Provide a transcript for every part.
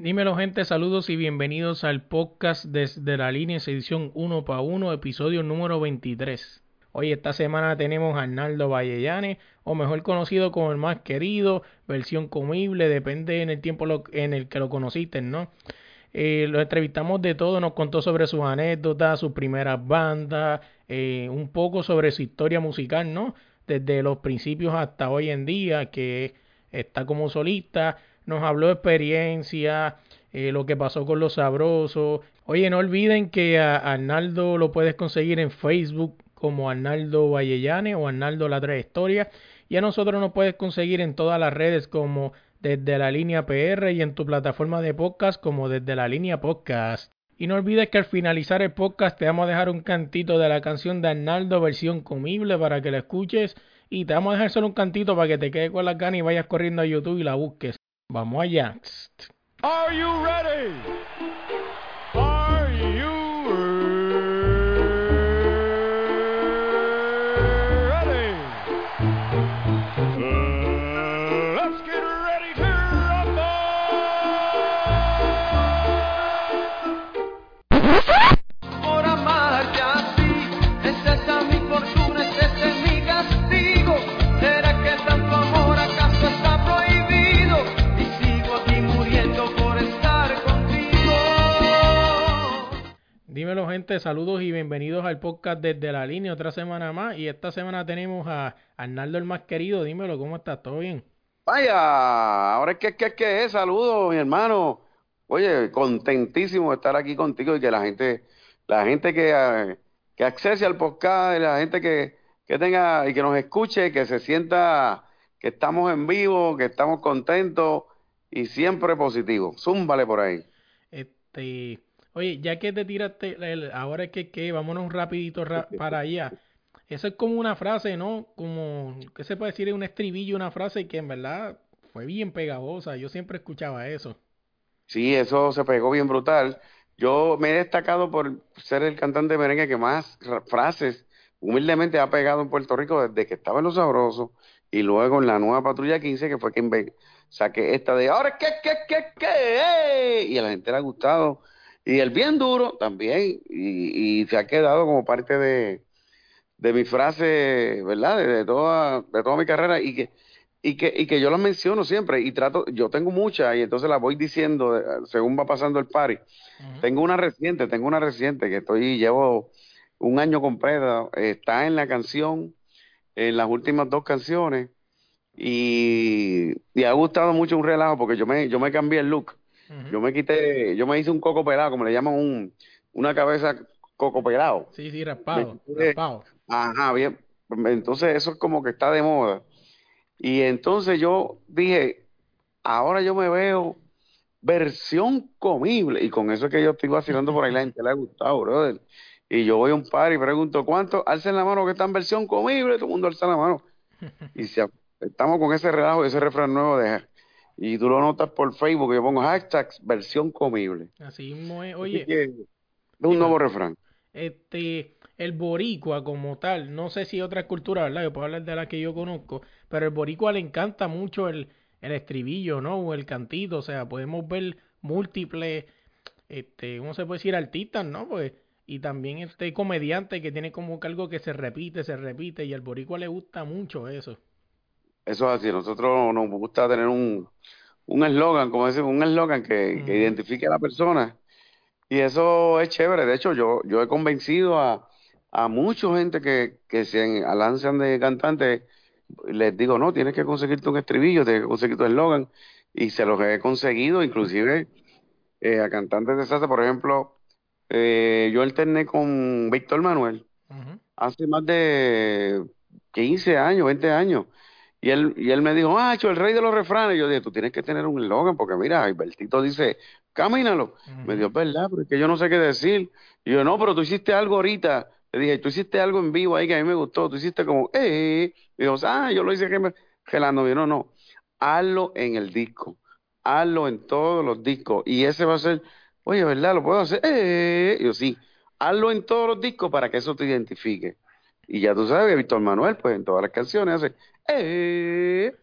Dímelo gente, saludos y bienvenidos al podcast desde la línea edición 1 para 1, episodio número 23. Hoy esta semana tenemos a Arnaldo Vallellane, o mejor conocido como el más querido, versión comible, depende en el tiempo en el que lo conociste, ¿no? Eh, lo entrevistamos de todo, nos contó sobre sus anécdotas, sus primeras bandas, eh, un poco sobre su historia musical, ¿no? Desde los principios hasta hoy en día, que está como solista nos habló de experiencia, eh, lo que pasó con los sabrosos. Oye, no olviden que a Arnaldo lo puedes conseguir en Facebook como Arnaldo Vallellane o Arnaldo La Trayectoria. Y a nosotros nos puedes conseguir en todas las redes como desde la línea PR y en tu plataforma de podcast como desde la línea podcast. Y no olvides que al finalizar el podcast te vamos a dejar un cantito de la canción de Arnaldo versión comible para que la escuches y te vamos a dejar solo un cantito para que te quede con las ganas y vayas corriendo a YouTube y la busques. Vamos allá. Are you ready? Dímelo gente, saludos y bienvenidos al podcast desde la línea, otra semana más. Y esta semana tenemos a Arnaldo el más querido. Dímelo, ¿cómo estás? ¿Todo bien? Vaya, ahora es que, que, que es, saludos mi hermano. Oye, contentísimo de estar aquí contigo y que la gente, la gente que, que accese al podcast, la gente que, que tenga y que nos escuche, que se sienta que estamos en vivo, que estamos contentos y siempre positivo. Zúmbale por ahí. Este, Oye, ya que te tiraste, ahora es que, que vámonos rapidito para allá. Eso es como una frase, ¿no? Como, ¿qué se puede decir? Un estribillo, una frase que en verdad fue bien pegajosa. Yo siempre escuchaba eso. Sí, eso se pegó bien brutal. Yo me he destacado por ser el cantante de merengue que más frases humildemente ha pegado en Puerto Rico desde que estaba en Los Sabrosos y luego en la nueva Patrulla 15, que fue quien saqué esta de ahora, ¿qué, qué, qué, qué? Y a la gente le ha gustado y el bien duro también, y, se ha quedado como parte de, de mi frase, ¿verdad? De, toda, de toda mi carrera y que, y que, y que yo las menciono siempre y trato, yo tengo muchas y entonces las voy diciendo según va pasando el party. Tengo una reciente, tengo una reciente que estoy, llevo un año completo, está en la canción, en las últimas dos canciones y, y ha gustado mucho un relajo porque yo me, yo me cambié el look yo me quité, yo me hice un coco pelado, como le llaman un, una cabeza coco pelado. Sí, sí, raspado, raspado. Ajá, bien. Entonces eso es como que está de moda. Y entonces yo dije, ahora yo me veo versión comible. Y con eso es que yo estoy vacilando por ahí, la gente le ha gustado, brother. Y yo voy a un par y pregunto, ¿cuánto? Alcen la mano que está en versión comible. Todo el mundo alza la mano. Y si estamos con ese relajo, ese refrán nuevo de y tú lo notas por Facebook, yo pongo hashtags versión comible. Así mismo es. Oye, es un nuevo refrán. Este, el boricua como tal, no sé si otra cultura, ¿verdad? Yo puedo hablar de la que yo conozco, pero el boricua le encanta mucho el, el estribillo, ¿no? O el cantito, o sea, podemos ver múltiples, este, ¿cómo se puede decir? Artistas, ¿no? Pues, y también este comediante que tiene como que algo que se repite, se repite, y al boricua le gusta mucho eso. Eso es así. Nosotros nos gusta tener un eslogan, como decimos, un eslogan que, identifique a la persona. Y eso es chévere. De hecho, yo, yo he convencido a, a mucha gente que, que se lanzan de cantante. Les digo, no, tienes que conseguirte un estribillo, tienes que conseguir tu eslogan. Y se los he conseguido, inclusive eh, a cantantes de salsa. Por ejemplo, eh, yo alterné con Víctor Manuel hace más de 15 años, 20 años. Y él, y él me dijo, ah, el rey de los refranes. yo dije, tú tienes que tener un eslogan, porque mira, Albertito dice, camínalo. Me dijo, verdad, pero es que yo no sé qué decir. Y yo, no, pero tú hiciste algo ahorita. Le dije, tú hiciste algo en vivo ahí que a mí me gustó. Tú hiciste como, eh. Y dijo, ah, yo lo hice que me... gelando. Y yo, no, no. Hazlo en el disco. Hazlo en todos los discos. Y ese va a ser, oye, ¿verdad? Lo puedo hacer. Eh. Y yo, sí. Hazlo en todos los discos para que eso te identifique. Y ya tú sabes Víctor Manuel, pues en todas las canciones hace, eh,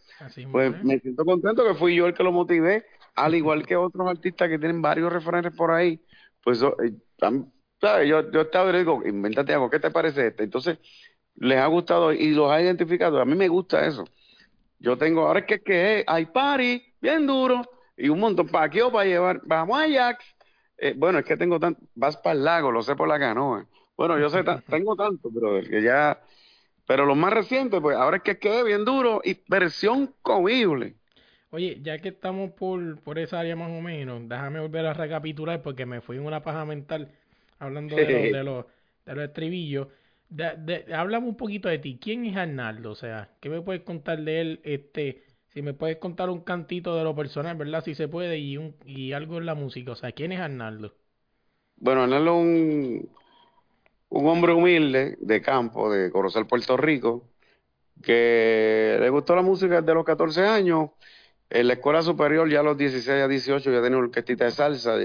pues me siento contento que fui yo el que lo motivé al igual que otros artistas que tienen varios referentes por ahí, pues eh, ¿sabes? Yo, yo estaba y le digo, invéntate algo, ¿qué te parece este? Entonces, les ha gustado y los ha identificado. A mí me gusta eso. Yo tengo, ahora es que, que hay party, bien duro, y un montón, ¿para qué o para llevar? Vamos allá. Eh, bueno, es que tengo tanto, vas para el lago, lo sé por la canoa. Bueno, yo sé, tengo tanto, pero que ya, pero lo más reciente, pues ahora es que quede bien duro y versión comible. Oye, ya que estamos por, por esa área más o menos, déjame volver a recapitular porque me fui en una paja mental hablando de los, de los, de los estribillos. De, háblame un poquito de ti. ¿Quién es Arnaldo? O sea, ¿qué me puedes contar de él? Este, si me puedes contar un cantito de lo personal, ¿verdad? Si se puede, y, un, y algo en la música. O sea, ¿quién es Arnaldo? Bueno, Arnaldo es un, un hombre humilde de campo, de Corozal, Puerto Rico, que le gustó la música desde los 14 años. En la escuela superior, ya a los 16 a 18, ya tenía una orquestita de salsa,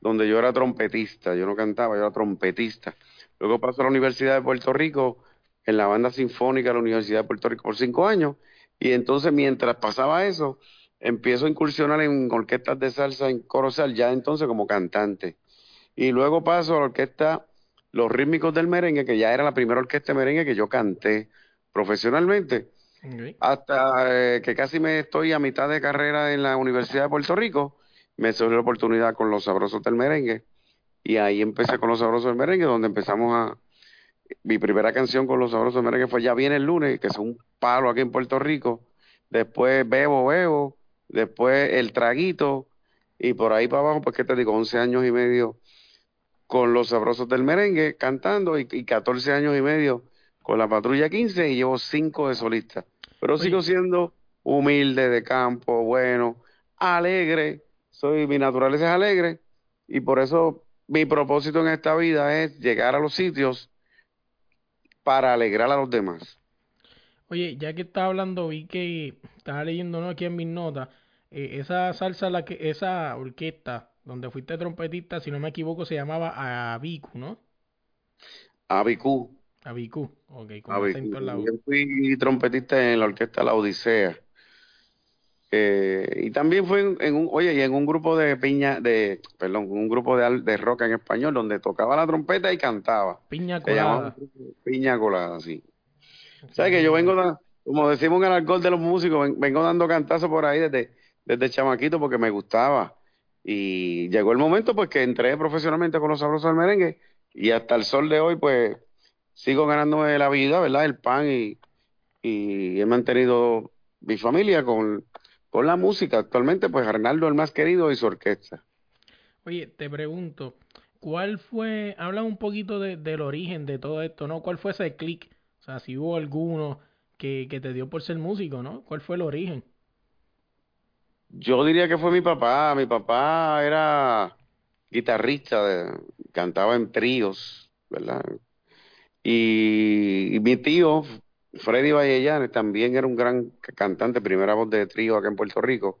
donde yo era trompetista. Yo no cantaba, yo era trompetista. Luego pasó a la Universidad de Puerto Rico, en la banda sinfónica de la Universidad de Puerto Rico por cinco años. Y entonces, mientras pasaba eso, empiezo a incursionar en orquestas de salsa en Corozal, ya entonces como cantante. Y luego paso a la orquesta Los Rítmicos del Merengue, que ya era la primera orquesta de merengue que yo canté profesionalmente. Hasta eh, que casi me estoy a mitad de carrera en la Universidad de Puerto Rico, me salió la oportunidad con los sabrosos del merengue y ahí empecé con los sabrosos del merengue, donde empezamos a... Mi primera canción con los sabrosos del merengue fue Ya viene el lunes, que es un palo aquí en Puerto Rico. Después Bebo Bebo, después El Traguito, y por ahí para abajo, pues que te digo, 11 años y medio con los sabrosos del merengue cantando y, y 14 años y medio con la patrulla 15 y llevo 5 de solista. Pero sigo siendo humilde, de campo, bueno, alegre, soy, mi naturaleza es alegre y por eso mi propósito en esta vida es llegar a los sitios para alegrar a los demás. Oye, ya que estaba hablando, vi que estaba leyendo ¿no? aquí en mis notas, eh, esa salsa, la que, esa orquesta donde fuiste trompetista, si no me equivoco, se llamaba Abicu, ¿no? Abicu. Abicu, ok, con en la Yo fui trompetista en la orquesta La Odisea. Eh, y también fue en, un, oye, y en un grupo de piña, de, perdón, un grupo de, de rock en español donde tocaba la trompeta y cantaba. Piña colada. Piña colada, sí. O sea que yo vengo, como decimos en el alcohol de los músicos, vengo dando cantazos por ahí desde, desde chamaquito porque me gustaba. Y llegó el momento pues que entré profesionalmente con los sabrosos del merengue y hasta el sol de hoy pues sigo ganándome la vida, ¿verdad? El pan y, y he mantenido mi familia con con la música. Actualmente, pues Arnaldo el más querido y su orquesta. Oye, te pregunto, ¿cuál fue, habla un poquito de, del origen de todo esto, ¿no? ¿Cuál fue ese click? O sea, si hubo alguno que, que te dio por ser músico, ¿no? ¿Cuál fue el origen? Yo diría que fue mi papá. Mi papá era guitarrista, cantaba en tríos, ¿verdad? y mi tío Freddy Vallellanes también era un gran cantante, primera voz de trío acá en Puerto Rico.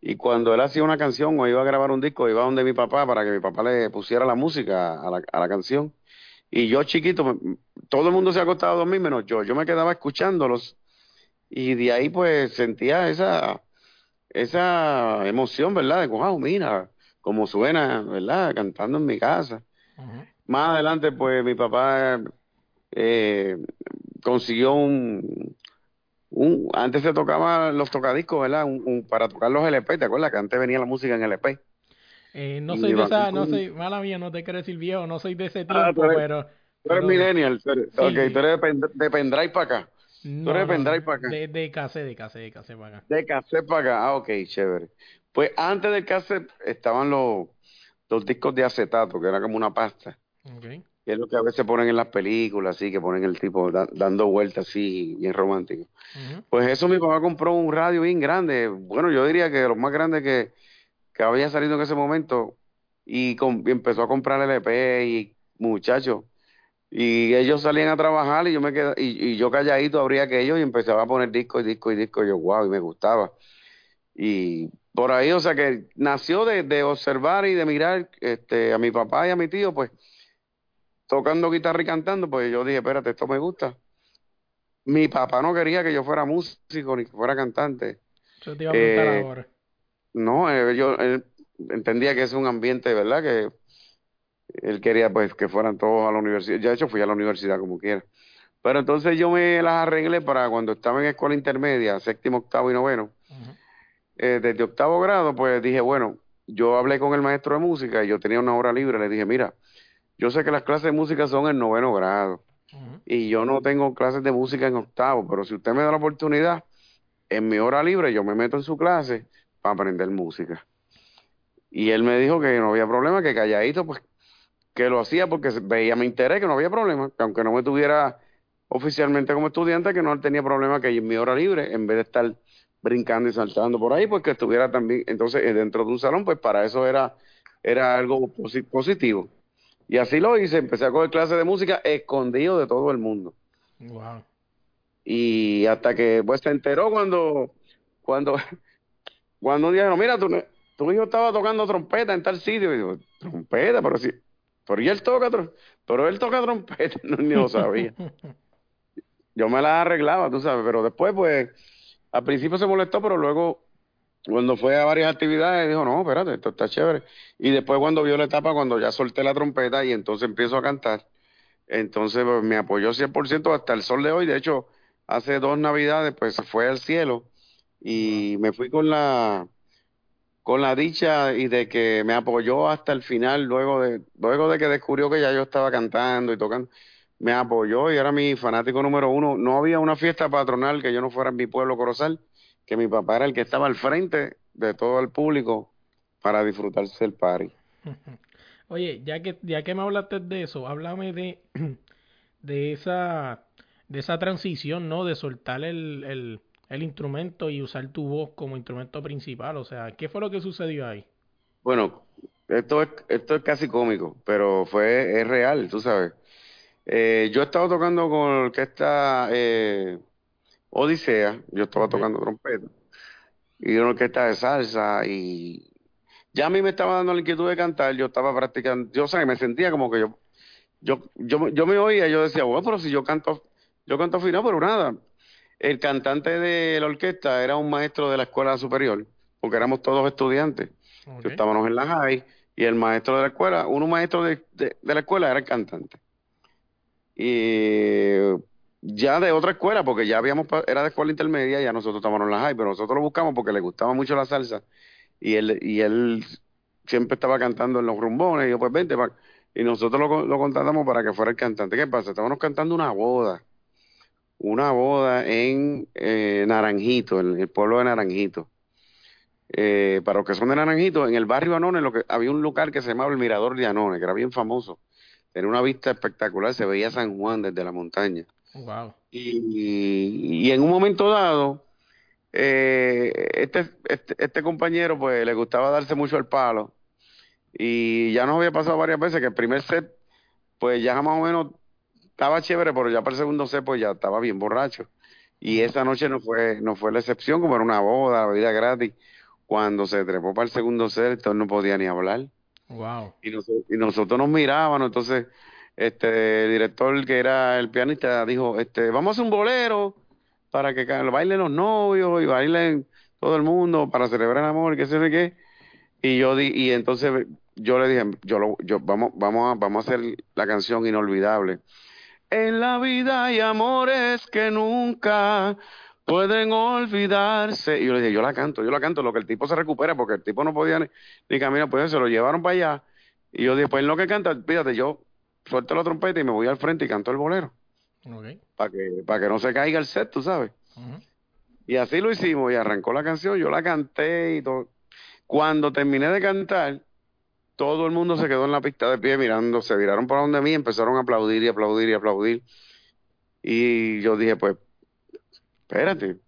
Y cuando él hacía una canción o iba a grabar un disco, iba donde mi papá para que mi papá le pusiera la música a la, a la canción. Y yo chiquito, todo el mundo se ha acostado a dormir menos yo. Yo me quedaba escuchándolos y de ahí pues sentía esa, esa emoción, ¿verdad? De, wow, mira cómo suena, ¿verdad? Cantando en mi casa. Más adelante pues mi papá eh, consiguió un, un, antes se tocaba los tocadiscos, ¿verdad? Un, para tocar los LP, ¿te acuerdas? Que antes venía la música en LP. Eh, no soy de esa, no soy, mala mía, no te quiero decir viejo, no soy de ese ah, tiempo, pero... Tú eres millennial, tú eres, okay, tú eres de, pendrive para acá. Tú eres de pendrive para acá. De, de cassette, de cassette, de cassette para acá. De cassette para acá, ah, ok, chévere. Pues antes del cassette estaban los, los discos de acetato, que era como una pasta. Okay que es lo que a veces ponen en las películas, así, que ponen el tipo dando vueltas así, bien romántico. Pues eso mi papá compró un radio bien grande, bueno, yo diría que lo más grande que, que había salido en ese momento, y, empezó a comprar LP y muchachos, y ellos salían a trabajar y yo me quedé, y, yo calladito abría aquello y empezaba a poner disco y disco y disco, y yo, wow, y me gustaba. Y por ahí, o sea que nació de, de observar y de mirar este, a mi papá y a mi tío, pues tocando guitarra y cantando, pues yo dije, espérate, esto me gusta. Mi papá no quería que yo fuera músico ni que fuera cantante. Yo te iba a preguntar eh, ahora. no, eh, yo él entendía que es un ambiente, ¿verdad? Que él quería pues que fueran todos a la universidad. Ya de hecho fui a la universidad como quiera. Pero entonces yo me las arreglé para cuando estaba en escuela intermedia, séptimo, octavo y noveno. Eh, desde octavo grado, pues dije, bueno, yo hablé con el maestro de música y yo tenía una hora libre. Le dije, mira, yo sé que las clases de música son en noveno grado y yo no tengo clases de música en octavo, pero si usted me da la oportunidad, en mi hora libre yo me meto en su clase para aprender música. Y él me dijo que no había problema, que calladito, pues que lo hacía porque veía mi interés, que no había problema, que aunque no me tuviera oficialmente como estudiante, que no tenía problema que en mi hora libre, en vez de estar brincando y saltando por ahí, pues que estuviera también, entonces eh, dentro de un salón, pues para eso era, era algo positivo. Y así lo hice, empecé a coger clases de música escondido de todo el mundo. Wow. Y hasta que pues se enteró cuando, cuando, cuando dijeron, mira, tu, tu hijo estaba tocando trompeta en tal sitio. Y digo, trompeta, pero sí, pero él toca, pero él toca trompeta, no, ni lo sabía. Yo me la arreglaba, tú sabes, pero después pues, al principio se molestó, pero luego cuando fue a varias actividades, dijo, no, espérate, esto está chévere. Y después cuando vio la etapa, cuando ya solté la trompeta y entonces empiezo a cantar, entonces pues, me apoyó 100% hasta el sol de hoy. De hecho, hace dos navidades, pues se fue al cielo y me fui con la con la dicha y de que me apoyó hasta el final, luego de, luego de que descubrió que ya yo estaba cantando y tocando, me apoyó y era mi fanático número uno. No había una fiesta patronal que yo no fuera en mi pueblo Corozal que mi papá era el que estaba al frente de todo el público para disfrutarse el party. Oye, ya que ya que me hablaste de eso, háblame de, de esa de esa transición, ¿no? De soltar el, el, el instrumento y usar tu voz como instrumento principal. O sea, ¿qué fue lo que sucedió ahí? Bueno, esto es, esto es casi cómico, pero fue, es real, tú sabes. Eh, yo he estado tocando con orquesta eh, Odisea, yo estaba tocando trompeta, y una orquesta de salsa, y ya a mí me estaba dando la inquietud de cantar, yo estaba practicando, yo sé, me sentía como que yo, yo, yo, yo me oía, yo decía, bueno, pero si yo canto, yo canto afinado, pero nada. El cantante de la orquesta era un maestro de la escuela superior, porque éramos todos estudiantes. Estábamos en la high, y el maestro de la escuela, uno maestro de, de la escuela era el cantante. Y ya de otra escuela, porque ya habíamos, era de escuela intermedia, ya nosotros estábamos en la high, pero nosotros lo buscamos porque le gustaba mucho la salsa y él, y él siempre estaba cantando en los rumbones y yo pues vente, y nosotros lo, lo contratamos para que fuera el cantante. ¿Qué pasa? Estábamos cantando una boda, una boda en eh, Naranjito, en el pueblo de Naranjito. Eh, para los que son de Naranjito, en el barrio Anone lo que, había un lugar que se llamaba el Mirador de Anone, que era bien famoso. Tenía una vista espectacular, se veía San Juan desde la montaña. Wow. Y, y en un momento dado, eh, este, este, este, compañero pues le gustaba darse mucho el palo y ya nos había pasado varias veces que el primer set pues ya más o menos estaba chévere, pero ya para el segundo set pues ya estaba bien borracho. Y esa noche no fue, no fue la excepción, como era una boda, la vida gratis. Cuando se trepó para el segundo entonces no podía ni hablar. Wow. Y, y nosotros nos mirábamos, entonces este el director que era el pianista dijo, este, vamos a hacer un bolero para que bailen los novios y bailen todo el mundo para celebrar el amor, qué sé yo qué. Y yo di, y entonces yo le dije, yo lo, yo vamos vamos a, vamos a hacer la canción inolvidable. En la vida hay amores que nunca pueden olvidarse. Y yo le dije, yo la canto, yo la canto, lo que el tipo se recupera, porque el tipo no podía ni, caminar, pues se lo llevaron para allá. Y yo dije, pues en lo que canta, fíjate, yo suelto la trompeta y me voy al frente y canto el bolero. Para que, para que no se caiga el set, tú sabes. Y así lo hicimos y arrancó la canción, yo la canté y todo. Cuando terminé de cantar, todo el mundo se quedó en la pista de pie mirando, se viraron para donde mí, empezaron a aplaudir y aplaudir y aplaudir. Y yo dije, pues, espérate,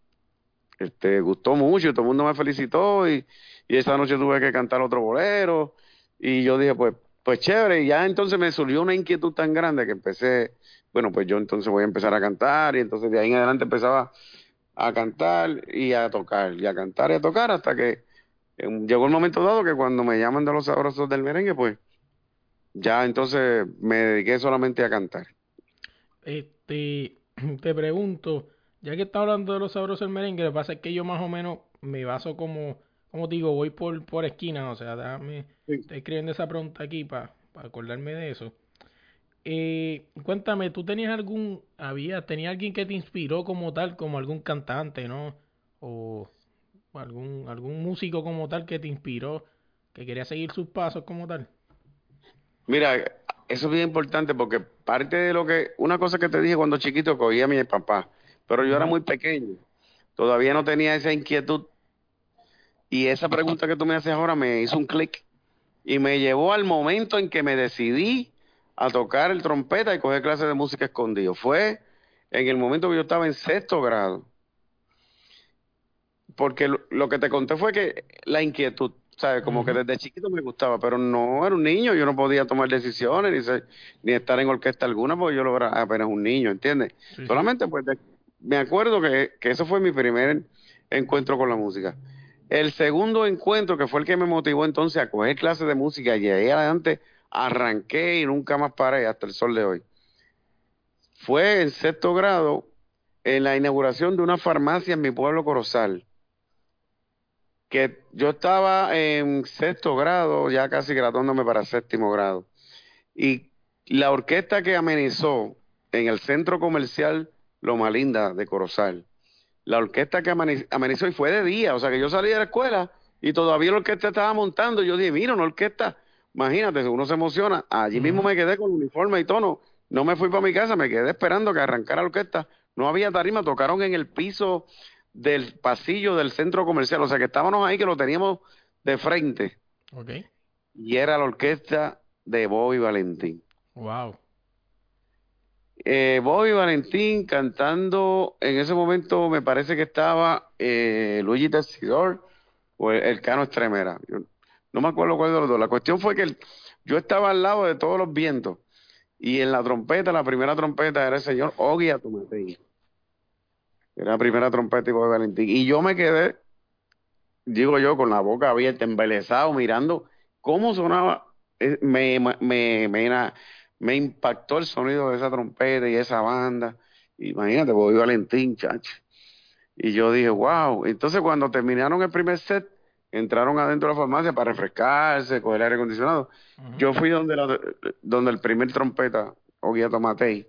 este, gustó mucho, todo el mundo me felicitó y, y esa noche tuve que cantar otro bolero. Y yo dije, pues, pues chévere, y ya entonces me surgió una inquietud tan grande que empecé, bueno, pues yo entonces voy a empezar a cantar, y entonces de ahí en adelante empezaba a cantar y a tocar, y a cantar y a tocar, hasta que llegó el momento dado que cuando me llaman de los sabrosos del merengue, pues ya entonces me dediqué solamente a cantar. Este, te pregunto, ya que está hablando de los sabrosos del merengue, lo que pasa es que yo más o menos me baso como como digo, voy por, por esquina, o sea, dame, estoy escribiendo esa pregunta aquí para acordarme de eso. Eh, cuéntame, ¿tú tenías algún, había, tenía alguien que te inspiró como tal, como algún cantante, ¿no? O algún, algún músico como tal que te inspiró, que quería seguir sus pasos como tal. Mira, eso es bien importante porque parte de lo que, una cosa que te dije cuando chiquito cogía a mi papá, pero yo era muy pequeño, todavía no tenía esa inquietud y esa pregunta que tú me haces ahora me hizo un clic y me llevó al momento en que me decidí a tocar el trompeta y coger clases de música escondido. Fue en el momento que yo estaba en sexto grado. Porque lo, que te conté fue que la inquietud, ¿sabes? Como que desde chiquito me gustaba, pero no era un niño, yo no podía tomar decisiones ni, ni estar en orquesta alguna porque yo lo era apenas un niño, ¿entiendes? Solamente pues me acuerdo que, que eso fue mi primer encuentro con la música. El segundo encuentro, que fue el que me motivó entonces a coger clases de música y ahí adelante arranqué y nunca más paré hasta el sol de hoy. Fue en sexto grado en la inauguración de una farmacia en mi pueblo Corozal. Que yo estaba en sexto grado, ya casi graduándome para séptimo grado. Y la orquesta que amenizó en el centro comercial Loma Linda de Corozal, la orquesta que amenizó y fue de día, o sea que yo salí de la escuela y todavía la orquesta estaba montando. Yo dije, mira, una orquesta Imagínate, uno se emociona. Allí mismo me quedé con uniforme y tono. No me fui para mi casa, me quedé esperando que arrancara la orquesta. No había tarima, tocaron en el piso del pasillo del centro comercial. O sea que estábamos ahí que lo teníamos de frente. Okay. Y era la orquesta de Bobby Valentín. Wow. Eh, Bobby Valentín cantando, en ese momento me parece que estaba eh, Luigi Tessidor o el, Cano Estremera. No me acuerdo cuál de los dos. La cuestión fue que yo estaba al lado de todos los vientos y en la trompeta, la primera trompeta era el señor Ogui Atumatei. Era la primera trompeta de Valentín. Y yo me quedé, digo yo, con la boca abierta, embelesado, mirando cómo sonaba. Eh, me, me, me, me impactó el sonido de esa trompeta y esa banda. Imagínate, Bobby Valentín, chacho. Y yo dije, wow. Entonces, cuando terminaron el primer set, entraron adentro de la farmacia para refrescarse, coger aire acondicionado. Yo fui donde, la, donde el primer trompeta, Oguía Tomatei,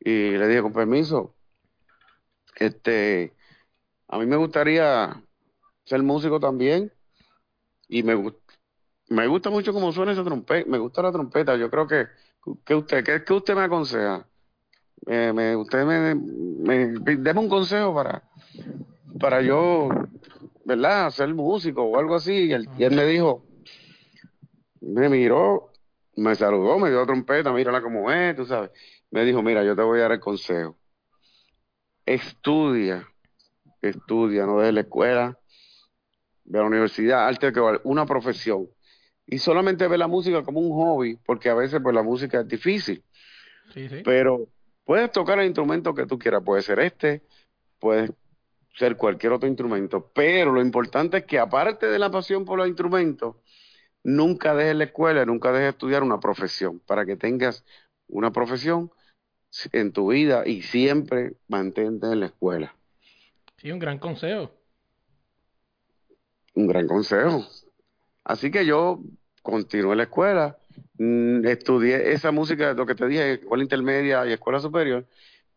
y le dije, con permiso, este, a mí me gustaría ser músico también, y me, me gusta mucho cómo suena esa trompeta, me gusta la trompeta, yo creo que, que usted, que, que usted me aconseja, me, usted me, me, un consejo para, para yo ¿verdad? Ser músico o algo así. Y él, me dijo, me miró, me saludó, me dio trompeta, mírala como es, tú sabes. Me dijo, mira, yo te voy a dar el consejo. Estudia, estudia, no de la escuela, de la universidad, arte que una profesión. Y solamente ve la música como un hobby, porque a veces pues la música es difícil. Sí, sí. Pero puedes tocar el instrumento que tú quieras, puede ser este, puedes ser cualquier otro instrumento. Pero lo importante es que aparte de la pasión por los instrumentos, nunca dejes la escuela, nunca dejes estudiar una profesión, para que tengas una profesión en tu vida y siempre mantente en la escuela. Sí, un gran consejo. Un gran consejo. Así que yo continué en la escuela, mm, estudié esa música, lo que te dije, escuela intermedia y escuela superior,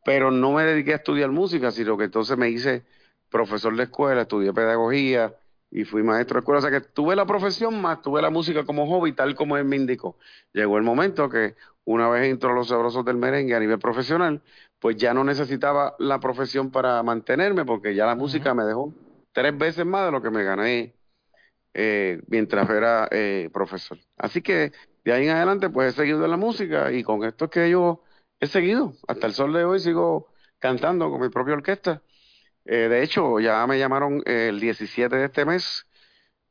pero no me dediqué a estudiar música, sino que entonces me hice profesor de escuela, estudié pedagogía y fui maestro de escuela. O sea que tuve la profesión más tuve la música como hobby, tal como él me indicó. Llegó el momento que una vez entró los sabrosos del merengue a nivel profesional, pues ya no necesitaba la profesión para mantenerme porque ya la música me dejó tres veces más de lo que me gané eh, mientras era eh, profesor. Así que de ahí en adelante pues he seguido en la música y con esto es que yo he seguido. Hasta el sol de hoy sigo cantando con mi propia orquesta eh, de hecho, ya me llamaron el 17 de este mes.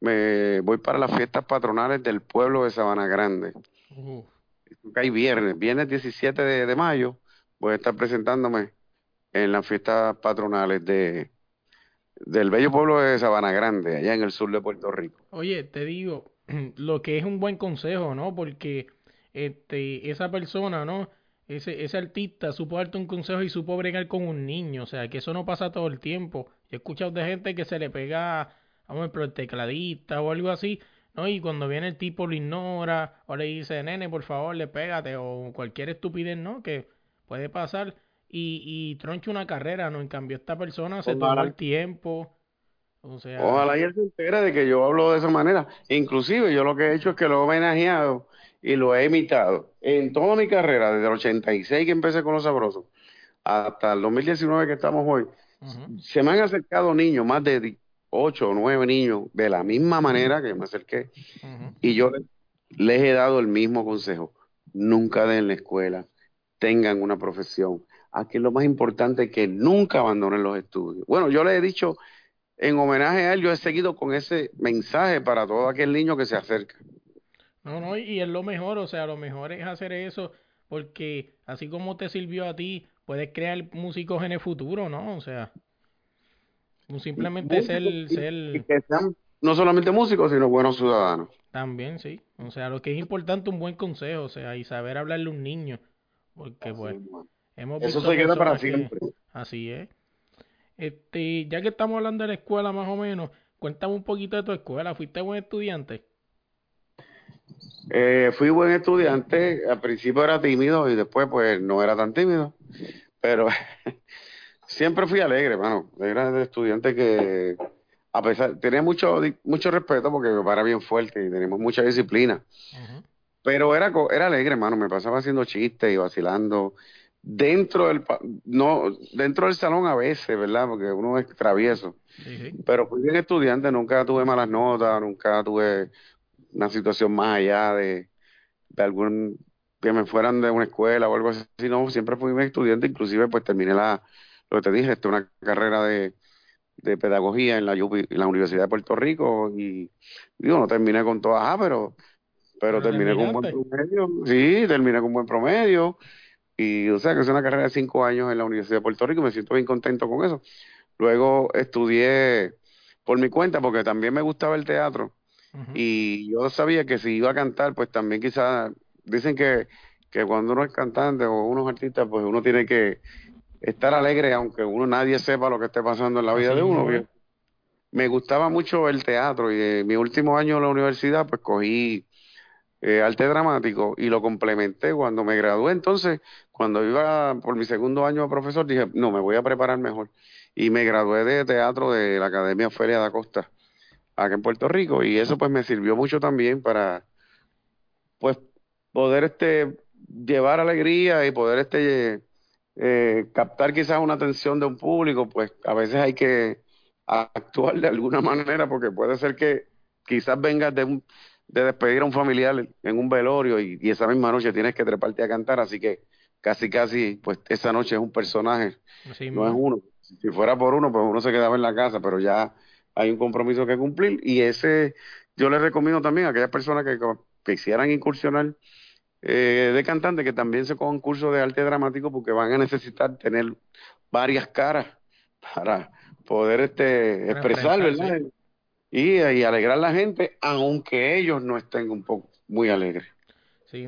Me voy para las fiestas patronales del pueblo de Sabana Grande. Uh. Hay viernes, viernes 17 de, mayo, voy a estar presentándome en las fiestas patronales de del bello pueblo de Sabana Grande, allá en el sur de Puerto Rico. Oye, te digo, lo que es un buen consejo, ¿no? Porque este, esa persona, ¿no? ese, ese artista supo darte un consejo y supo bregar con un niño. O sea, que eso no pasa todo el tiempo. he escuchado de gente que se le pega vamos el tecladista o algo así, ¿no? Y cuando viene el tipo lo ignora o le dice, nene, por favor, le pégate o cualquier estupidez, ¿no? Que puede pasar y, y troncha una carrera, ¿no? En cambio, esta persona se toma el tiempo. O sea, Ojalá y él se entere de que yo hablo de esa manera. Inclusive yo lo que he hecho es que lo he homenajeado y lo he imitado en toda mi carrera, desde el 86 que empecé con los sabrosos hasta el 2019 que estamos hoy. Se me han acercado niños, más de 8 o 9 niños, de la misma manera que me acerqué. Y yo les he dado el mismo consejo. Nunca den la escuela, tengan una profesión. Aquí lo más importante es que nunca abandonen los estudios. Bueno, yo les he dicho, en homenaje a él, yo he seguido con ese mensaje para todo aquel niño que se acerca. No, no, y es lo mejor, o sea, lo mejor es hacer eso, porque así como te sirvió a ti, puedes crear músicos en el futuro, ¿no? O sea, simplemente ser, ser... que sean no solamente músicos, sino buenos ciudadanos. También, sí. O sea, lo que es importante, un buen consejo, o sea, y saber hablarle a un niño. Porque, pues, hemos Eso se queda para siempre. Así es. Este, ya que estamos hablando de la escuela, más o menos, cuéntame un poquito de tu escuela. ¿Fuiste buen estudiante? Eh, fui buen estudiante. Al principio era tímido y después, pues, no era tan tímido. Pero siempre fui alegre, mano. Era de estudiante que a pesar, tenía mucho, mucho respeto porque me para bien fuerte y tenemos mucha disciplina. Pero era, era alegre, hermano, me pasaba haciendo chistes y vacilando. Dentro del, no, dentro del salón a veces, ¿verdad? Porque uno es travieso. Pero fui bien estudiante, nunca tuve malas notas, nunca tuve una situación más allá de, de algún, que me fueran de una escuela o algo así. No, siempre fui bien estudiante, inclusive pues terminé la, lo que te dije, este, una carrera de, de pedagogía en la, en la Universidad de Puerto Rico y digo, no terminé con todas, ah, pero, pero, terminé con un buen promedio, sí, terminé con un buen promedio. Y o sea que es una carrera de cinco años en la Universidad de Puerto Rico y me siento bien contento con eso. Luego estudié por mi cuenta porque también me gustaba el teatro. Y yo sabía que si iba a cantar, pues también quizás, dicen que, que cuando uno es cantante o uno es artista, pues uno tiene que estar alegre aunque uno nadie sepa lo que esté pasando en la vida de uno. Me gustaba mucho el teatro y en mi último año en la universidad pues cogí eh, arte dramático y lo complementé cuando me gradué. Entonces, cuando iba por mi segundo año de profesor, dije, no, me voy a preparar mejor. Y me gradué de teatro de la Academia Feria de Acosta, acá en Puerto Rico. Y eso pues me sirvió mucho también para, pues, poder este llevar alegría y poder este eh, captar quizás una atención de un público, pues a veces hay que actuar de alguna manera porque puede ser que quizás vengas de, un, de despedir a un familiar en un velorio y, esa misma noche tienes que treparte a cantar, así que casi casi pues esa noche es un personaje, no es uno. Si fuera por uno, pues uno se quedaba en la casa, pero ya hay un compromiso que cumplir. Y ese yo les recomiendo también a aquellas personas que quisieran incursionar eh, de cantante que también se cojan curso de arte dramático porque van a necesitar tener varias caras para poder este expresar, ¿verdad? Y, alegrar a la gente, aunque ellos no estén un poco muy alegres. Sí,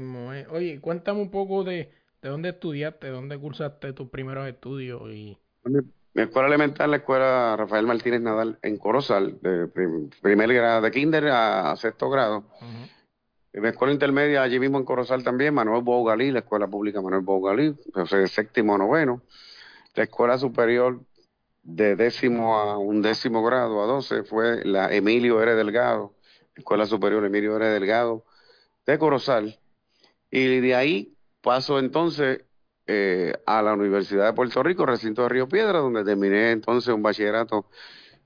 oye, cuéntame un poco de, de dónde estudiaste, dónde cursaste tus primeros estudios y mi, escuela elemental, la escuela Rafael Martínez Nadal en Corozal, de primer grado, de kinder a sexto grado. En la escuela intermedia, allí mismo en Corozal también, Manuel Bogalí, la escuela pública Manuel Bogalí, de séptimo noveno. La escuela superior de décimo a un décimo grado, a doce, fue la Emilio R. Delgado, Escuela Superior Emilio R. Delgado, de Corozal. Y de ahí paso entonces eh, a la Universidad de Puerto Rico, recinto de Río Piedra, donde terminé entonces un bachillerato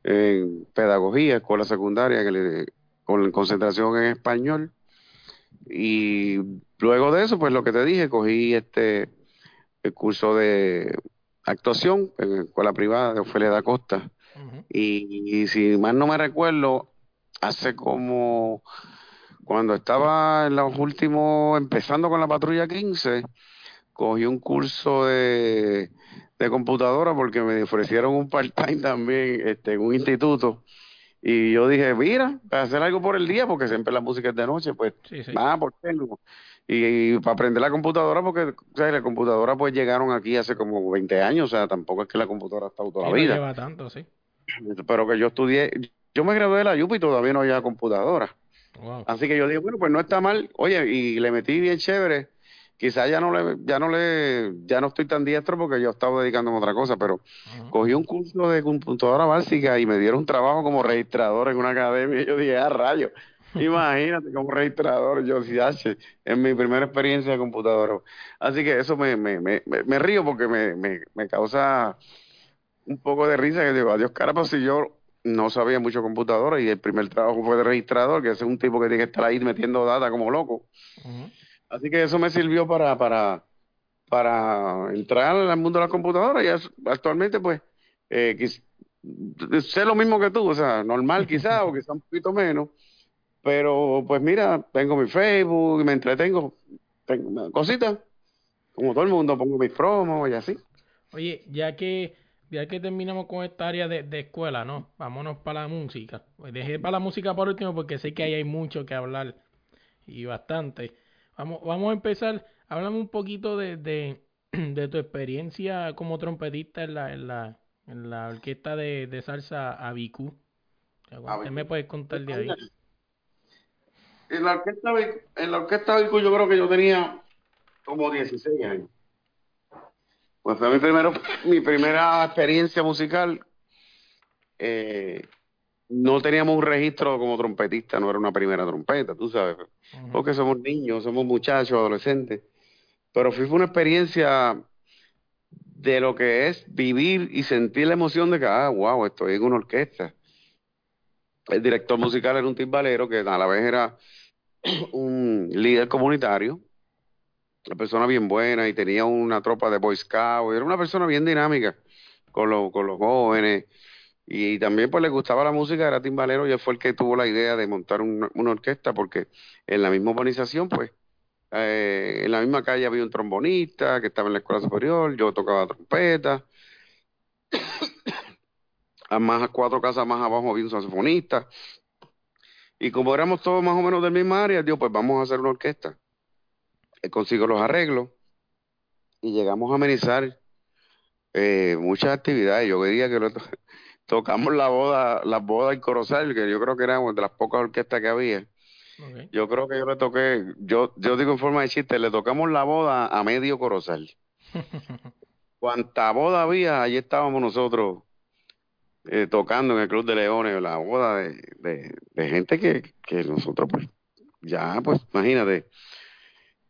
en pedagogía, escuela secundaria, con concentración en español y luego de eso, pues lo que te dije, cogí este el curso de actuación en la escuela privada de Ofelia da Costa. y, si mal no me recuerdo, hace como cuando estaba en los últimos, empezando con la patrulla 15, cogí un curso de, de computadora porque me ofrecieron un part-time también este, en un instituto y yo dije, mira, para hacer algo por el día, porque siempre la música es de noche, pues, sí, ah, ¿por qué no? Y, para aprender la computadora, porque o sea, la computadora pues llegaron aquí hace como 20 años, o sea, tampoco es que la computadora ha estado toda la vida. lleva tanto, sí. Pero que yo estudié, yo me gradué de la UPI y todavía no había computadora. Wow. Así que yo dije, bueno, pues no está mal. Oye, y le metí bien chévere. Quizás ya no le, ya no le, ya no estoy tan diestro porque yo estaba dedicándome a otra cosa, pero cogí un curso de computadora básica y me dieron trabajo como registrador en una academia. Y yo dije, ah, rayo, imagínate como registrador. Yo H, en mi primera experiencia de computadora. Así que eso me, me, me, río porque me, me, me causa un poco de risa que digo, adiós cara, pues si yo no sabía mucho computadora y el primer trabajo fue de registrador, que es un tipo que tiene que estar ahí metiendo data como loco. Así que eso me sirvió para, para, para entrar al mundo de la computadora y actualmente pues eh, quis- sé lo mismo que tú, o sea, normal quizás o quizás un poquito menos, pero pues mira, tengo mi Facebook y me entretengo, tengo cositas, como todo el mundo, pongo mis promos y así. Oye, ya que ya que terminamos con esta área de, de escuela, ¿no? Vámonos para la música. Dejé para la música por último porque sé que ahí hay mucho que hablar y bastante. Vamos, vamos a empezar. Háblame un poquito de, de, de tu experiencia como trompetista en la, en la, en la orquesta de, de salsa Abicú. ¿Qué me puedes contar de ahí? En la orquesta, en la orquesta yo creo que yo tenía como 16 años. Pues fue mi, primero, mi primera experiencia musical. Eh, no teníamos un registro como trompetista, no era una primera trompeta, tú sabes, porque somos niños, somos muchachos, adolescentes. Pero fue una experiencia de lo que es vivir y sentir la emoción de que, ah, wow, estoy en una orquesta. El director musical era un timbalero que a la vez era un líder comunitario, una persona bien buena y tenía una tropa de Boy Scouts, era una persona bien dinámica con los, con los jóvenes y también pues le gustaba la música, era timbalero y él fue el que tuvo la idea de montar una, orquesta porque en la misma urbanización pues eh, en la misma calle había un trombonista que estaba en la escuela superior, yo tocaba trompeta, a más cuatro casas más abajo había un saxofonista y como éramos todos más o menos del mismo área, digo, pues vamos a hacer una orquesta. Él consiguió los arreglos y llegamos a amenizar eh, muchas actividades. Yo diría que lo tocamos la boda, la boda en Corozal, que yo creo que era una de las pocas orquestas que había. Yo creo que yo le toqué, yo, yo digo en forma de chiste, le tocamos la boda a medio Corozal. Cuanta boda había, allí estábamos nosotros eh, tocando en el Club de Leones, la boda de, de, de gente que, que nosotros, pues, ya, pues, imagínate.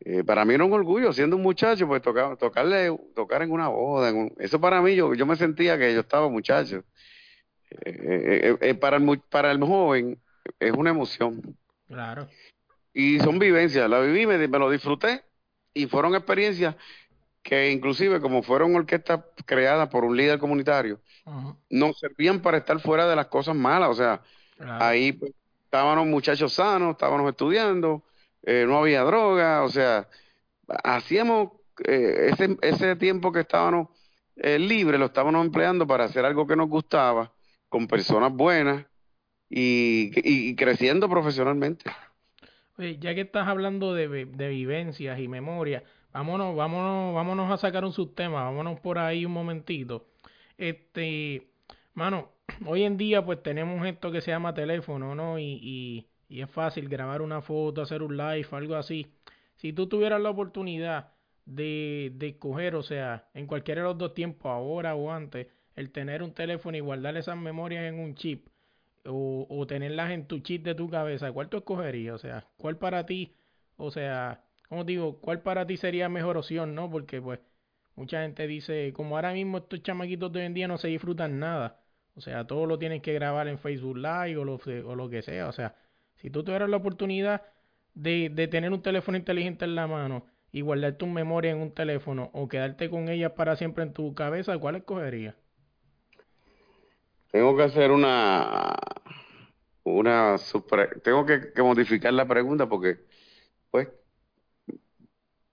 Eh, para mí era un orgullo, siendo un muchacho, pues tocar, tocarle, tocar en una boda. en un- eso para mí, yo, yo me sentía que yo estaba muchacho. Eh, eh, eh, eh, para el, mu- para el joven es una emoción. Claro. Y son vivencias, la viví, me, me lo disfruté y fueron experiencias que inclusive como fueron orquestas creadas por un líder comunitario, nos servían para estar fuera de las cosas malas. O sea, Claro. ahí pues, estábamos muchachos sanos, estábamos estudiando, eh, no había droga, o sea, hacíamos eh, ese, ese tiempo que estábamos eh, libres, lo estábamos empleando para hacer algo que nos gustaba, con personas buenas y, y- creciendo profesionalmente. Oye, ya que estás hablando de, de vivencias y memoria, vámonos, vámonos, vámonos a sacar un subtema, vámonos por ahí un momentito. Este, mano, hoy en día pues tenemos esto que se llama teléfono, ¿no? Y, y, y es fácil grabar una foto, hacer un live, algo así. Si tú tuvieras la oportunidad de, de escoger, o sea, en cualquiera de los dos tiempos, ahora o antes, el tener un teléfono y guardar esas memorias en un chip, o, o tenerlas en tu chip de tu cabeza, ¿cuál tú escogerías? O sea, ¿cuál para ti, o sea, como digo, cuál para ti sería mejor opción, no? Porque pues mucha gente dice, como ahora mismo estos chamaquitos de hoy en día no se disfrutan nada, o sea, todo lo tienen que grabar en Facebook Live o lo, o lo que sea, o sea, si tú tuvieras la oportunidad de, de tener un teléfono inteligente en la mano y guardar tu memoria en un teléfono o quedarte con ella para siempre en tu cabeza, ¿cuál escogerías? Tengo que hacer una, una tengo que, que modificar la pregunta porque, pues,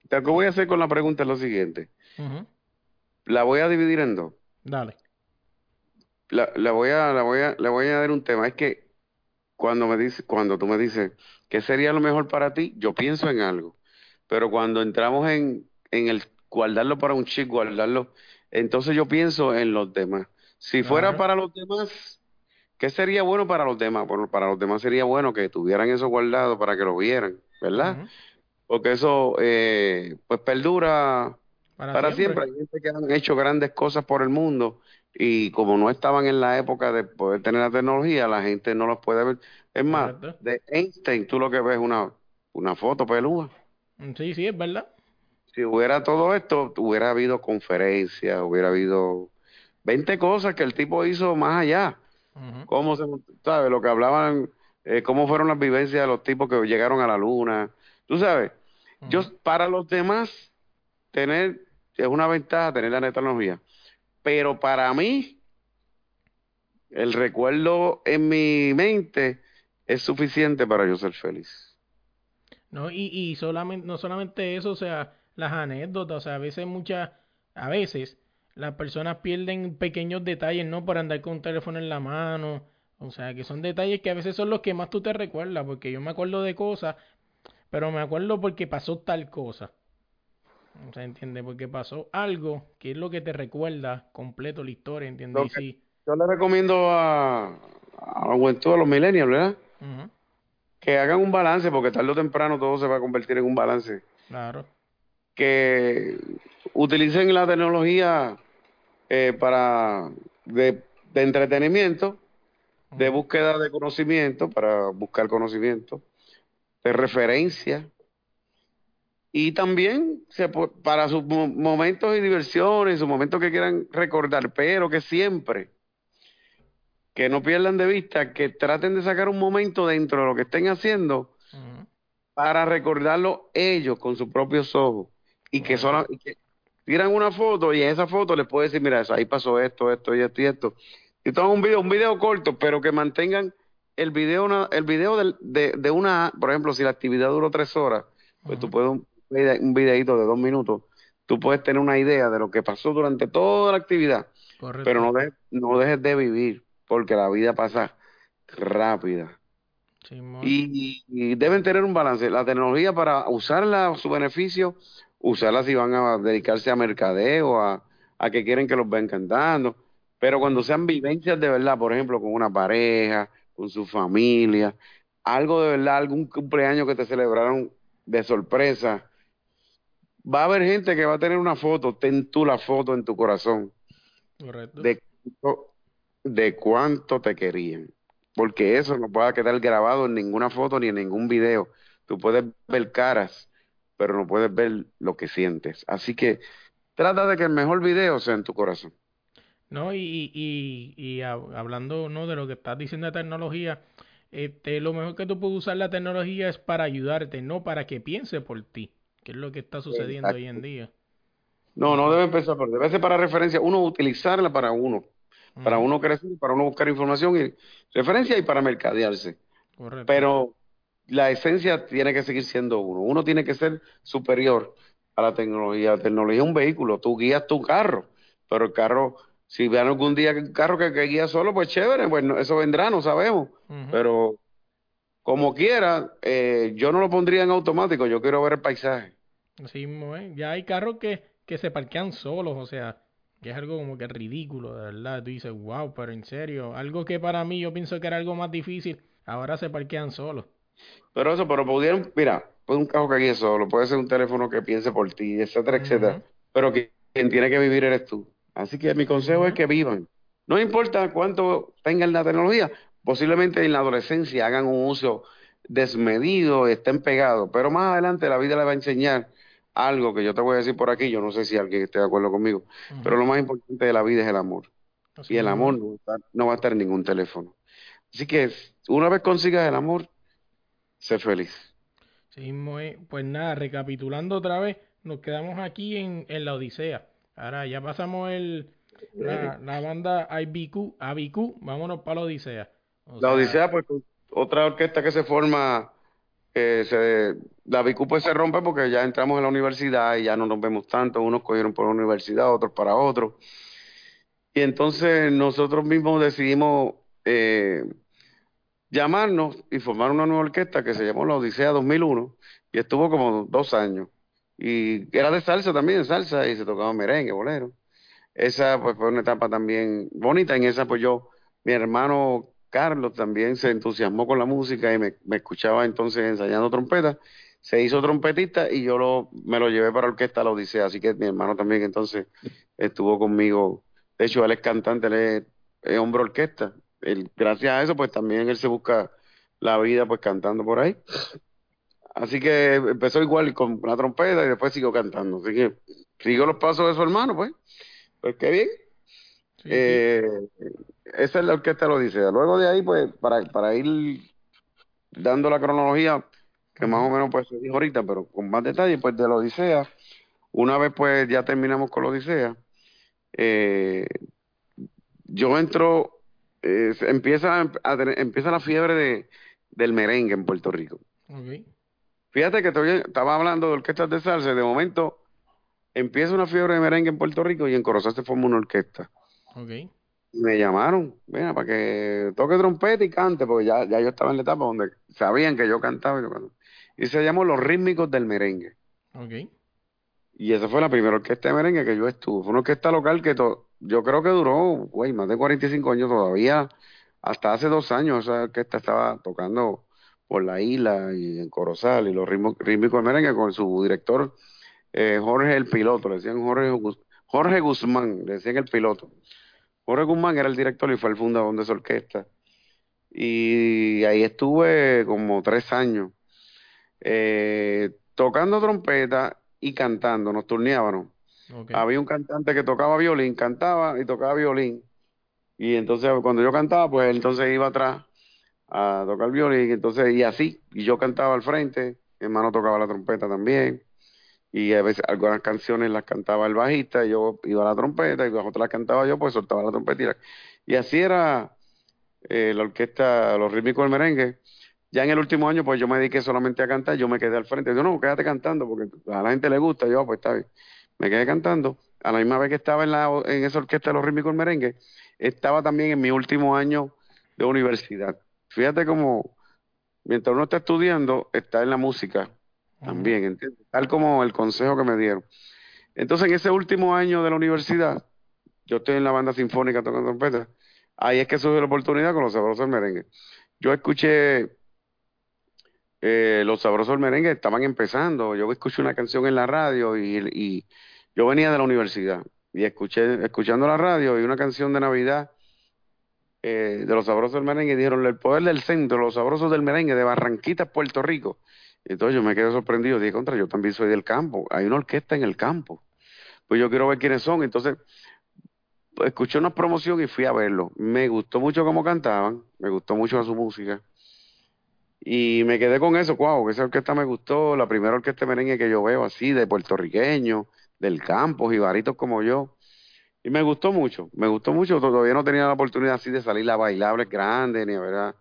lo que voy a hacer con la pregunta es lo siguiente. La voy a dividir en dos. Dale. La, la voy a, la voy a, le voy a dar un tema. Es que cuando me dice, cuando tú me dices qué sería lo mejor para ti, yo pienso en algo. Pero cuando entramos en, en el guardarlo para un chip, guardarlo, entonces yo pienso en los demás. Si fuera para los demás, ¿qué sería bueno para los demás? Bueno, para los demás sería bueno que tuvieran eso guardado para que lo vieran, ¿verdad? Porque eso, eh, pues perdura Para, para siempre. siempre. Hay gente que han hecho grandes cosas por el mundo y como no estaban en la época de poder tener la tecnología, la gente no los puede ver. Es más, Correcto. de Einstein tú lo que ves es una, una foto pelúa. Mm, Sí, sí, es verdad. Si hubiera todo esto, hubiera habido conferencias, hubiera habido 20 cosas que el tipo hizo más allá. Cómo se, ¿sabes? Lo que hablaban, eh, cómo fueron las vivencias de los tipos que llegaron a la luna. Tú sabes, yo, para los demás, tener, es una ventaja tener la tecnología. Pero para mí, el recuerdo en mi mente es suficiente para yo ser feliz. No, y, y solamente, no solamente eso, o sea, las anécdotas, o sea, a veces muchas, a veces las personas pierden pequeños detalles, ¿no? Por andar con un teléfono en la mano, o sea, que son detalles que a veces son los que más tú te recuerdas, porque yo me acuerdo de cosas, pero me acuerdo porque pasó tal cosa. O sea, ¿entiendes? Porque pasó algo que es lo que te recuerda completo la historia, ¿entiendes? Y sí, Yo le recomiendo a, a la juventud, a los millennials, ¿verdad? Que hagan un balance, porque tarde o temprano todo se va a convertir en un balance. claro, que utilicen la tecnología eh, para de, de entretenimiento, de búsqueda de conocimiento, para buscar conocimiento, de referencia. Y también se para sus mo- momentos y diversiones, sus momentos que quieran recordar, pero que siempre que no pierdan de vista, que traten de sacar un momento dentro de lo que estén haciendo para recordarlo ellos con sus propios ojos y que, y que tiran una foto y en esa foto les puede decir, mira, ahí pasó esto, esto y esto y esto. Y toman un video, un video corto, pero que mantengan el video, una, el video de, de una, por ejemplo, si la actividad duró tres horas, pues tú ujú, puedes un, un videito de dos minutos, tú puedes tener una idea de lo que pasó durante toda la actividad, correcto. pero no dejes, no dejes de vivir, porque la vida pasa rápida. Y deben tener un balance. La tecnología para usarla a su beneficio, usarla si van a dedicarse a mercadeo, a, a que quieren que los vean cantando. Pero cuando sean vivencias de verdad, por ejemplo, con una pareja, con su familia, algo de verdad, algún cumpleaños que te celebraron de sorpresa, va a haber gente que va a tener una foto, ten tú la foto en tu corazón Correcto. de, cuánto- de cuánto te querían. Porque eso no puede quedar grabado en ninguna foto ni en ningún video. Tú puedes ver caras, pero no puedes ver lo que sientes. Así que trata de que el mejor video sea en tu corazón. No, y, y, y, y hab- hablando, ¿no? de lo que estás diciendo de tecnología, este, lo mejor que tú puedes usar la tecnología es para ayudarte, no para que piense por ti, que es lo que está sucediendo hoy en día. No, no debe empezar por, debe ser para referencia, uno utilizarla para uno, para uno crecer, para uno buscar información y referencia y para mercadearse. Correcto. Pero la esencia tiene que seguir siendo uno. Uno tiene que ser superior a la tecnología. La tecnología es un vehículo. Tú guías tu carro, pero el carro, si vean algún día el carro que, que guía solo, pues chévere, pues no- eso vendrá, no sabemos. Pero como quiera, eh, yo no lo pondría en automático. Yo quiero ver el paisaje. Es. Ya hay carros que, que se parquean solos, o sea, que es algo como que ridículo, de verdad. Tú dices, wow, pero en serio, algo que para mí yo pienso que era algo más difícil, ahora se parquean solos. Pero eso, pero pudieron, mira, puede un carro que guíe solo, puede ser un teléfono que piense por ti, etcétera, etcétera. Ujú, Pero quien tiene que vivir eres tú. Así que mi consejo es que vivan. No importa cuánto tengan la tecnología, posiblemente en la adolescencia hagan un uso desmedido, estén pegados, pero más adelante la vida les va a enseñar algo que yo te voy a decir por aquí, yo no sé si alguien esté de acuerdo conmigo, pero lo más importante de la vida es el amor. Así Y el amor no va a estar, no va a estar en ningún teléfono. Así que una vez consigas el amor, sé feliz. Sí es. Pues nada, recapitulando otra vez, nos quedamos aquí en, en la Odisea. Ahora ya pasamos el, la, la banda IBQ, ABQ, vámonos para la Odisea. O La sea, Odisea, pues otra orquesta que se forma, eh, se, la BICU pues se rompe porque ya entramos en la universidad y ya no nos vemos tanto, unos cogieron por una universidad, otros para otro. Y entonces nosotros mismos decidimos eh, llamarnos y formar una nueva orquesta que se llamó la Odisea 2001 y estuvo como dos años. Y era de salsa también, salsa, y se tocaba merengue, bolero. Esa pues fue una etapa también bonita, en esa pues yo, mi hermano Carlos también se entusiasmó con la música y me, me escuchaba entonces ensayando trompeta. Se hizo trompetista y yo lo, me lo llevé para orquesta La Odisea. Así que mi hermano también entonces estuvo conmigo. De hecho, él es cantante, él es hombre orquesta. Él, gracias a eso, pues también él se busca la vida pues cantando por ahí. Así que empezó igual con la trompeta y después siguió cantando. Así que siguió los pasos de su hermano, pues. Pues qué bien. Sí, sí. Eh, esa es la orquesta lo dice. Luego de ahí, pues, para, para ir dando la cronología, que más o menos pues se dijo ahorita, pero con más detalle, pues de la Odisea, una vez pues ya terminamos con la Odisea, eh, yo entro, eh, se empieza, a tener- empieza la fiebre de, del merengue en Puerto Rico. Fíjate que estaba hablando de orquestas de salsa, y de momento empieza una fiebre de merengue en Puerto Rico y en Corozal se forma una orquesta. Y me llamaron, mira, para que toque trompeta y cante, porque ya, ya yo estaba en la etapa donde sabían que yo cantaba. Y, yo y se llamó Los Rítmicos del Merengue. Y esa fue la primera orquesta de merengue que yo estuve. Fue una orquesta local que to- yo creo que duró, güey, más de 45 años todavía. Hasta hace dos años esa orquesta estaba tocando por la isla y en Corozal y los ritmos, rítmicos merengue con su director eh, Jorge el Piloto, le decían Jorge, Jorge Guzmán, le decían el piloto. Jorge Guzmán era el director y fue el fundador de esa orquesta. Y ahí estuve como tres años eh, tocando trompeta y cantando, nos turneábamos. Había un cantante que tocaba violín, cantaba y tocaba violín. Y entonces cuando yo cantaba, pues entonces iba atrás a tocar violín, entonces y así, y yo cantaba al frente, mi hermano tocaba la trompeta también. Y a veces algunas canciones las cantaba el bajista, y yo iba a la trompeta, y otras las cantaba yo, pues soltaba la trompeta. Y así era eh, la orquesta, los rítmicos del merengue. Ya en el último año, pues yo me dediqué solamente a cantar, yo me quedé al frente. Yo, no, quédate cantando, porque a la gente le gusta. Yo, "Ah, pues está bien. Me quedé cantando. A la misma vez que estaba en, la, en esa orquesta de los rítmicos del merengue, estaba también en mi último año de universidad. Fíjate cómo, mientras uno está estudiando, está en la música también, ¿entiendes? Tal como el consejo que me dieron. Entonces, en ese último año de la universidad, yo estoy en la banda sinfónica tocando trompeta. Ahí es que surgió la oportunidad con los sabrosos del merengue. Yo escuché eh, los sabrosos del merengue, estaban empezando. Yo escuché una canción en la radio y, yo venía de la universidad y escuché, escuchando la radio y una canción de Navidad eh, de los sabrosos del merengue y dijeron el poder del centro, los sabrosos del merengue de Barranquitas, Puerto Rico. Entonces yo me quedé sorprendido, dije, contra, yo también soy del campo, hay una orquesta en el campo, pues yo quiero ver quiénes son, entonces pues, escuché una promoción y fui a verlo, me gustó mucho cómo cantaban, me gustó mucho su música, y me quedé con eso, wow, esa orquesta me gustó, la primera orquesta merengue que yo veo así, de puertorriqueños, del campo, jibaritos como yo, y me gustó mucho, me gustó mucho, todavía no tenía la oportunidad así de salir a bailables grandes, ni a ver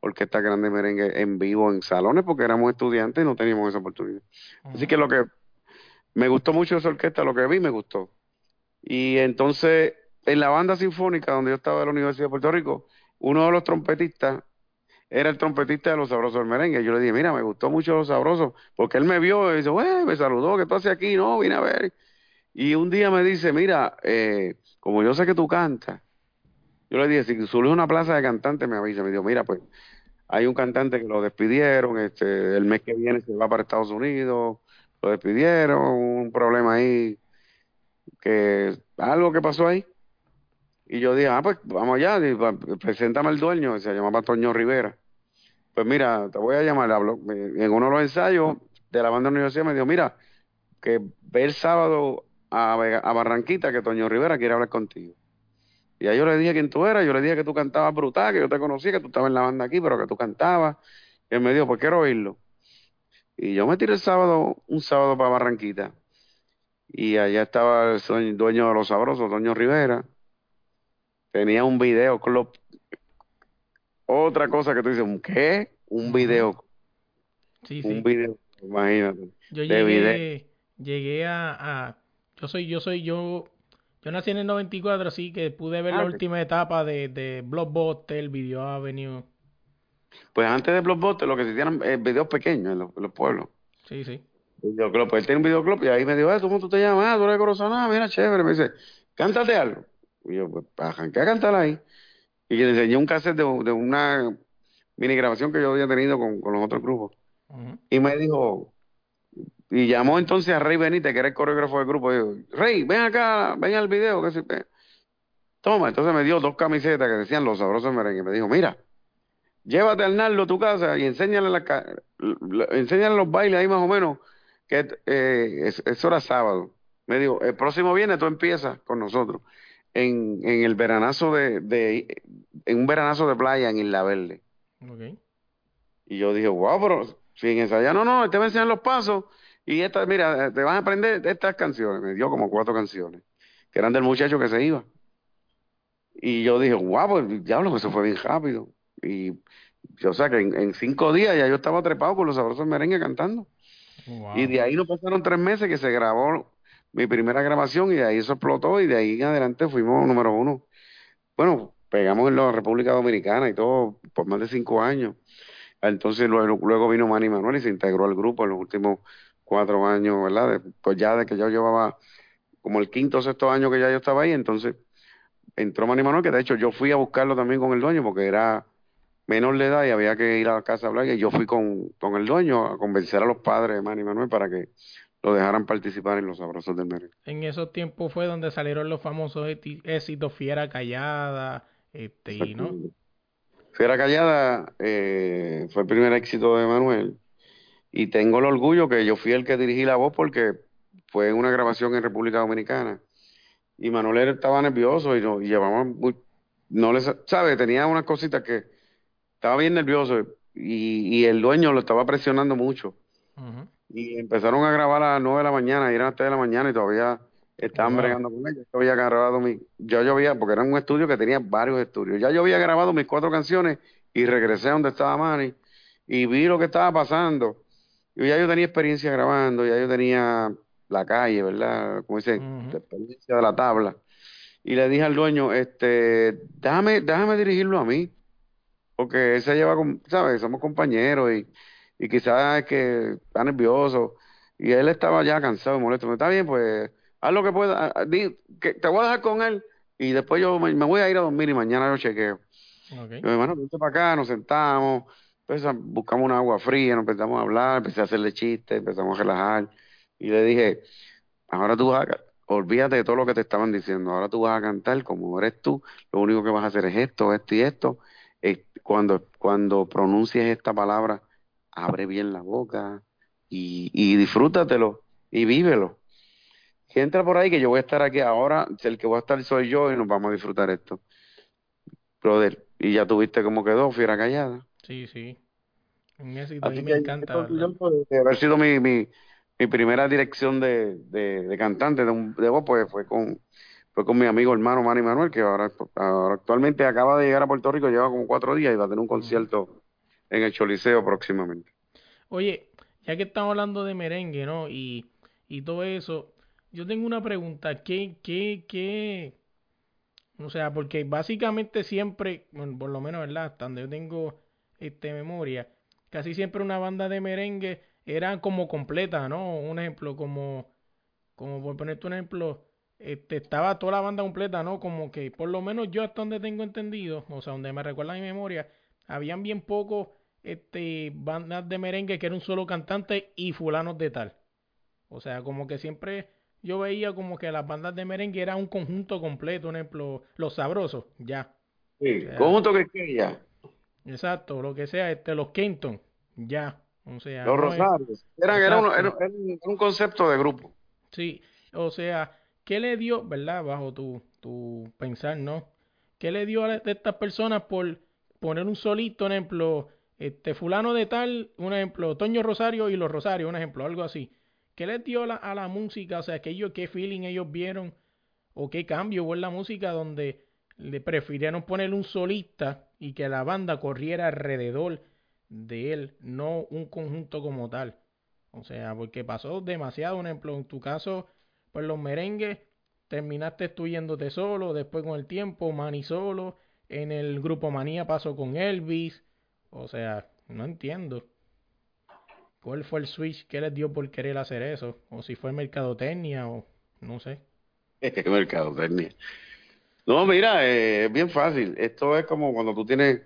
orquesta grande de merengue en vivo en salones, porque éramos estudiantes y no teníamos esa oportunidad. Así que lo que me gustó mucho esa orquesta, lo que vi me gustó. Y entonces, en la banda sinfónica donde yo estaba de la Universidad de Puerto Rico, uno de los trompetistas era el trompetista de Los Sabrosos del Merengue. Yo le dije, mira, me gustó mucho Los Sabrosos, porque él me vio y dice, "Güey, me saludó, ¿qué tú haces aquí? No, vine a ver. Y un día me dice, mira, eh, como yo sé que tú cantas, yo le dije, si surge una plaza de cantante, me avisa. Me dijo, mira, pues hay un cantante que lo despidieron, este, el mes que viene se va para Estados Unidos, lo despidieron, un problema ahí, que algo que pasó ahí. Y yo dije, ah, pues vamos allá, y, pa- preséntame al dueño, se llamaba Toño Rivera. Pues mira, te voy a llamar, hablo. En uno de los ensayos de la banda de la universidad me dijo, mira, que ve el sábado a, a Barranquita que Toño Rivera quiere hablar contigo. Y ahí yo le dije quién tú eras, yo le dije que tú cantabas brutal, que yo te conocía, que tú estabas en la banda aquí, pero que tú cantabas. Y él me dijo, pues quiero oírlo. Y yo me tiré el sábado, un sábado para Barranquita. Y allá estaba el dueño de los sabrosos, Toño Rivera. Tenía un video club. Otra cosa que tú dices, ¿un qué? Un video, Sí, un sí. video, imagínate. Yo llegué, llegué a, a- yo soy, yo soy, yo, yo nací en el 94, así que pude ver la Ah, última etapa de, de Blockbuster, Video Avenue. Pues antes de Blockbuster, lo que se hicieron eh, videos pequeños en los, en los pueblos. Sí, sí. Videoclub, pues él tiene un videoclub y ahí me dijo, "Eh, ¿cómo tú te llamas? Ah, tú eres ah, mira, chévere. Me dice, cántate algo. Y yo, pues, arranqué a cantar ahí. Y que le enseñé un cassette de, de una mini grabación que yo había tenido con, con los otros grupos. Y me dijo, y llamó entonces a Rey Benítez, que era el coreógrafo del grupo, y dijo, Rey, ven acá, ven al video, que se Toma, entonces me dio dos camisetas que decían los sabrosos merengues. Me dijo, mira, llévate al Nardo a tu casa y enséñale, la, ca- l- enséñale los bailes ahí más o menos, que eh, es, eso era sábado. Me dijo, el próximo viernes tú empiezas con nosotros en, en el veranazo de, de, en un veranazo de playa en Isla Verde. Y yo dije, wow, pero sin ensayar, no, no, te va a enseñar los pasos y esta, mira, te vas a aprender estas canciones. Me dio como cuatro canciones, que eran del muchacho que se iba. Y yo dije, wow, pues diablo, que eso fue bien rápido. Y yo, o sea, que en, en cinco días ya yo estaba trepado con los sabrosos merengue cantando. Wow. Y de ahí no pasaron tres meses que se grabó mi primera grabación y de ahí eso explotó y de ahí en adelante fuimos número uno. Bueno, pegamos en la República Dominicana y todo por más de cinco años. Entonces luego, luego vino Manny Manuel y se integró al grupo en los últimos cuatro años, ¿verdad? Pues ya de que yo llevaba como el quinto o sexto año que ya yo estaba ahí, entonces entró Manny Manuel, que de hecho yo fui a buscarlo también con el dueño porque era menor de edad y había que ir a la casa a hablar y yo fui con, con el dueño a convencer a los padres de Manny Manuel para que lo dejaran participar en los sabrosos del merengue. En esos tiempos fue donde salieron los famosos éxitos Fiera Callada, este, y no. Fiera Callada eh, fue el primer éxito de Manuel y tengo el orgullo que yo fui el que dirigí la voz porque fue en una grabación en República Dominicana y Manuel estaba nervioso y, no, y llevamos muy, no le sa- sabe, tenía unas cositas que estaba bien nervioso y, y el dueño lo estaba presionando mucho. Y empezaron a grabar a las 9 de la mañana, y eran las 3 de la mañana y todavía estaban Wow. bregando con ellos. Yo había grabado mi, yo, yo había, porque era un estudio que tenía varios estudios. Ya yo había grabado mis cuatro canciones y regresé a donde estaba Manny y vi lo que estaba pasando. Y ya yo tenía experiencia grabando, ya yo tenía la calle, ¿verdad? Como dicen, la experiencia de la tabla. Y le dije al dueño, este, déjame, déjame dirigirlo a mí, porque él se lleva con, ¿sabes? Somos compañeros y, y quizás es que está nervioso. Y él estaba ya cansado y molesto. Me está bien, pues, haz lo que pueda. ah, di- que te voy a dejar con él y después yo me, me voy a ir a dormir y mañana yo chequeo. Y mi hermano, vente para acá, nos sentamos, pues, buscamos una agua fría, nos empezamos a hablar, empecé a hacerle chistes, empezamos a relajar. Y le dije, ahora tú vas a, olvídate de todo lo que te estaban diciendo, ahora tú vas a cantar como eres tú, lo único que vas a hacer es esto, esto y esto. Eh, cuando, cuando pronuncies esta palabra, abre bien la boca y, y disfrútatelo y vívelo. Que entra por ahí que yo voy a estar aquí ahora, el que voy a estar soy yo y nos vamos a disfrutar esto. Brother, y ya tuviste cómo quedó, fiera callada. Sí, sí. Un éxito, a mí Así me que encanta, orgulloso de haber sido mi, mi, mi primera dirección de, de, de cantante de, un, de voz, pues fue con, fue con mi amigo hermano Manny Manuel, que ahora, ahora actualmente acaba de llegar a Puerto Rico, lleva como cuatro días y va a tener un concierto en el Choliseo próximamente. Oye, ya que estamos hablando de merengue, ¿no? Y, y todo eso, yo tengo una pregunta. ¿Qué, qué, qué? O sea, porque básicamente siempre, bueno, por lo menos, ¿verdad? Hasta donde yo tengo este, memoria, casi siempre una banda de merengue era como completa, ¿no? Un ejemplo, como, como por ponerte un ejemplo, este, estaba toda la banda completa, ¿no? Como que, por lo menos yo hasta donde tengo entendido, o sea, donde me recuerda mi memoria, habían bien pocos este, bandas de merengue que era un solo cantante y fulanos de tal. O sea, como que siempre yo veía como que las bandas de merengue era un conjunto completo, un ejemplo, Los Sabrosos, ya. Sí, sea, conjunto que que ya, Exacto, lo que sea, este, los Kenton, ya. O sea, los no es-. Era, Exacto. era- era un, un concepto de grupo. Sí, o sea, ¿qué le dio, verdad, bajo tu, tu pensar, ¿no? ¿Qué le dio a estas personas por poner un solito, un ejemplo, este fulano de tal, un ejemplo, Toño Rosario y los Rosarios, un ejemplo, algo así? ¿Qué les dio a la música? O sea, que ellos, qué feeling ellos vieron o qué cambio hubo en la música donde le prefirieron poner un solista y que la banda corriera alrededor de él, no un conjunto como tal. O sea, porque pasó demasiado, un ejemplo, en tu caso, pues los merengues, terminaste tú solo, después con el tiempo, Manny solo, en el grupo Manía pasó con Elvis, o sea, no entiendo. ¿Cuál fue el switch que les dio por querer hacer eso? O si fue mercadotecnia o no sé. Mercadotecnia. No, mira, eh, es bien fácil. Esto es como cuando tú tienes,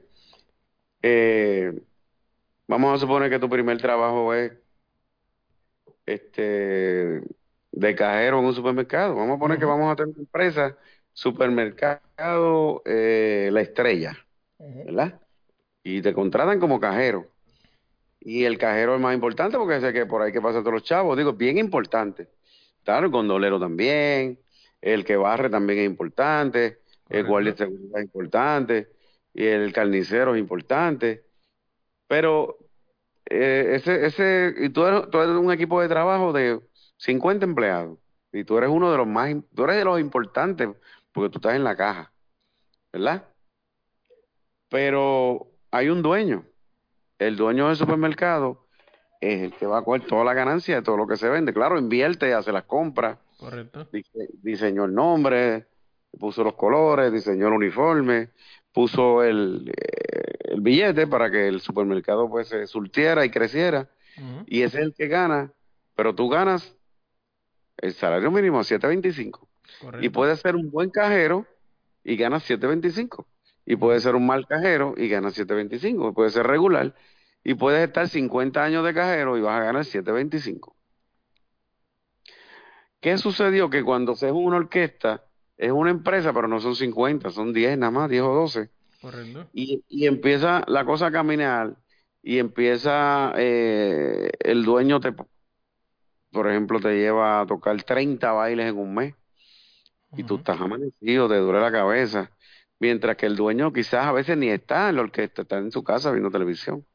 eh, vamos a suponer que tu primer trabajo es este de cajero en un supermercado. Vamos a poner que vamos a tener una empresa, supermercado eh, La Estrella, ¿verdad? Y te contratan como cajero. Y el cajero es más importante porque sé que por ahí que pasan todos los chavos. Digo, bien importante. Claro, el gondolero también, el que barre también es importante, el guardia de seguridad es importante, y el carnicero es importante. Pero eh, ese, ese, y tú eres, tú eres un equipo de trabajo de 50 empleados, y tú eres uno de los más, tú eres de los importantes porque tú estás en la caja, ¿verdad? Pero hay un dueño. El dueño del supermercado es el que va a coger toda la ganancia de todo lo que se vende. Claro, invierte, hace las compras, Correcto. dise- diseñó el nombre, puso los colores, diseñó el uniforme, puso el, eh, el billete para que el supermercado pues se surtiera y creciera. Y ese es el que gana, pero tú ganas el salario mínimo siete veinticinco Y Correcto. puedes ser un buen cajero y ganas siete veinticinco Y puedes Ujú, ser un mal cajero y ganas siete veinticinco Y puedes ser regular y puedes estar 50 años de cajero y vas a ganar siete veinticinco ¿Qué sucedió? Que cuando se es una orquesta, es una empresa, pero no son 50, son 10 nada más, 10 o 12. Correcto. Y, y empieza la cosa a caminar y empieza eh, el dueño, te, por ejemplo, te lleva a tocar 30 bailes en un mes y tú estás amanecido, te duele la cabeza. Mientras que el dueño quizás a veces ni está en la orquesta, está en su casa viendo televisión.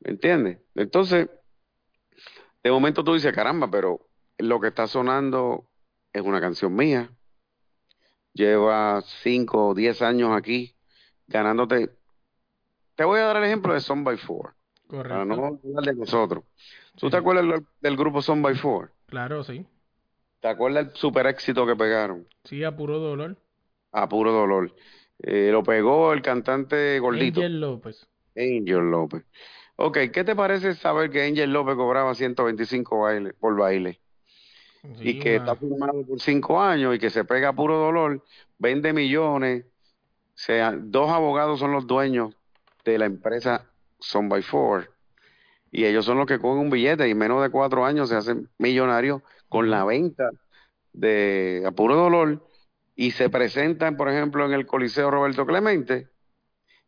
¿Me entiendes? Entonces, de momento tú dices, caramba, pero lo que está sonando es una canción mía. Lleva 5 o 10 años aquí ganándote. Te voy a dar el ejemplo de Son by Four, para no Correcto. hablar de nosotros. ¿Tú Sí, te acuerdas del, del grupo Son by Four? Claro, sí. ¿Te acuerdas el super éxito que pegaron? Sí, a puro dolor. A puro dolor. Eh, lo pegó el cantante gordito, Angel López. Angel López. Ok, ¿qué te parece saber que Angel López cobraba 125 baile, por baile? y que está firmado por cinco años y que se pega a puro dolor, vende millones, sea, dos abogados son los dueños de la empresa Son by Four y ellos son los que cogen un billete y en menos de cuatro años se hacen millonarios con la venta de a puro dolor y se presentan, por ejemplo, en el Coliseo Roberto Clemente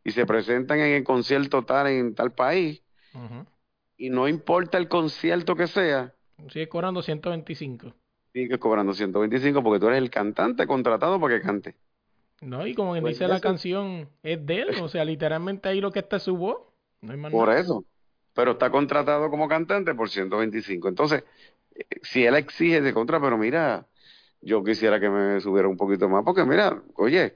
y se presentan en el concierto tal en tal país y no importa el concierto que sea, Sigue cobrando 125. sigues cobrando 125 porque tú eres el cantante contratado para que cante. No, y como quien Pues dice la canción, es de él. O sea, literalmente ahí lo que está es su voz. No hay más por nada. eso. Pero está contratado como cantante por 125. Entonces, eh, si él exige de contra, pero mira, yo quisiera que me subiera un poquito más, porque mira, oye,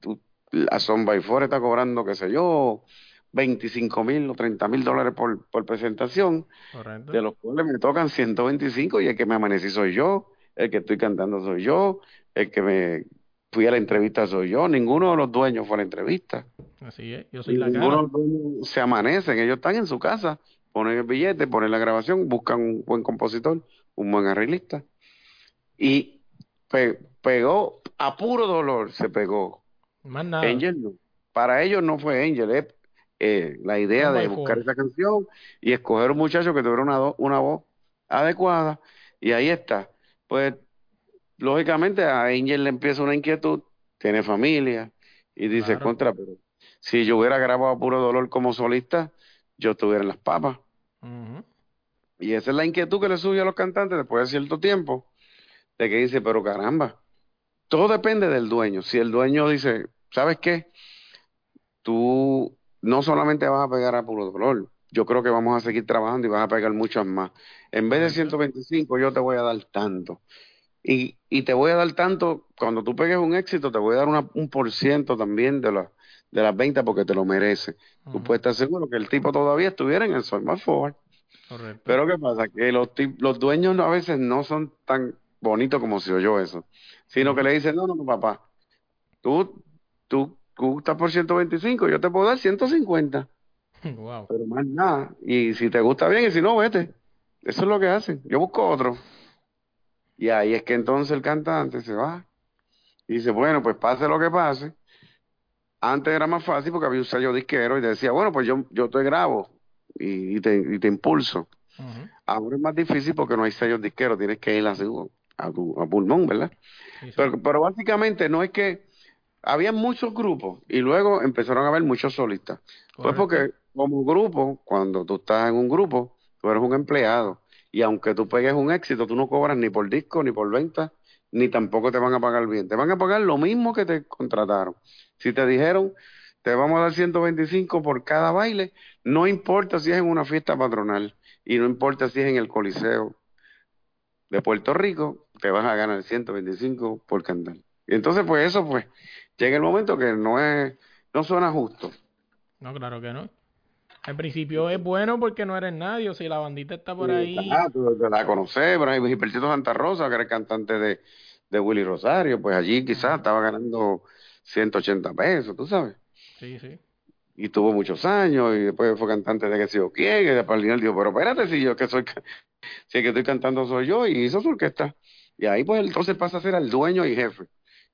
tú, la Son by Four está cobrando, qué sé yo, 25 mil o 30 mil dólares por, por presentación, Correcto. de los cuales me tocan 125 y el que me amanecí soy yo, el que estoy cantando soy yo, el que me fui a la entrevista soy yo, ninguno de los dueños fue a la entrevista. Así es. Yo soy la ninguno de cara. los dueños se amanecen, ellos están en su casa, ponen el billete, ponen la grabación, buscan un buen compositor, un buen arreglista. Y pe- pegó, a puro dolor se pegó. Más nada. Angel no. Para ellos no fue Angel, es eh, la idea de buscar esa canción y escoger un muchacho que tuviera una, do- una voz adecuada. Y ahí está. Pues lógicamente a Angel le empieza una inquietud, tiene familia y dice, Claro. contra, pero si yo hubiera grabado a puro dolor como solista, yo estuviera en las papas. Y esa es la inquietud que le sube a los cantantes después de cierto tiempo, de que dice, pero caramba, todo depende del dueño. Si el dueño dice, ¿sabes qué? Tú no solamente vas a pegar a puro dolor, yo creo que vamos a seguir trabajando y vas a pegar muchas más. En vez de Correcto. 125, yo te voy a dar tanto. Y, y te voy a dar tanto, cuando tú pegues un éxito, te voy a dar una- un por ciento también de, la- de las ventas porque te lo mereces. Tú Ujú. puedes estar seguro que el tipo todavía estuviera en el Soy Más Forward. Correcto. Pero ¿qué pasa? Que los, los dueños a veces no son tan bonitos como se oyó eso, sino que le dicen, no, no, no, papá, tú, tú, tú estás por 125, yo te puedo dar 150, Wow. pero más nada. Y si te gusta bien y si no, vete. Eso es lo que hacen. Yo busco otro. Y ahí es que entonces el cantante se va Y dice, bueno, pues pase lo que pase. Antes era más fácil porque había un sello disquero y te decía, bueno, pues yo, yo te grabo y, y te, y te impulso. Ahora es más difícil porque no hay sellos disqueros, tienes que ir a, su- a, tu, a pulmón, ¿verdad? Sí, sí. Pero, pero básicamente no es que había muchos grupos y luego empezaron a haber muchos solistas. Pues porque como grupo, cuando tú estás en un grupo, tú eres un empleado y aunque tú pegues un éxito, tú no cobras ni por disco, ni por venta, ni tampoco te van a pagar bien. Te van a pagar lo mismo que te contrataron. Si te dijeron, te vamos a dar 125 por cada baile, no importa si es en una fiesta patronal y no importa si es en el Coliseo de Puerto Rico, te vas a ganar 125 por cantar. Y entonces, pues eso, pues, llega el momento que no es, no suena justo. No, claro que no. Al principio es bueno porque no eres nadie, o sea, la bandita está por ahí. Ah, tú la conoces, pero hay Gilbertito Santa Rosa, que era el cantante de, de Willy Rosario, pues allí quizás estaba ganando 180 pesos, tú sabes. Sí, sí. Y tuvo muchos años, y después fue cantante de que sé yo quién, y después al final dijo, pero espérate, si yo que soy, si el que estoy cantando soy yo, y hizo su orquesta. Y ahí pues entonces pasa a ser el dueño y jefe.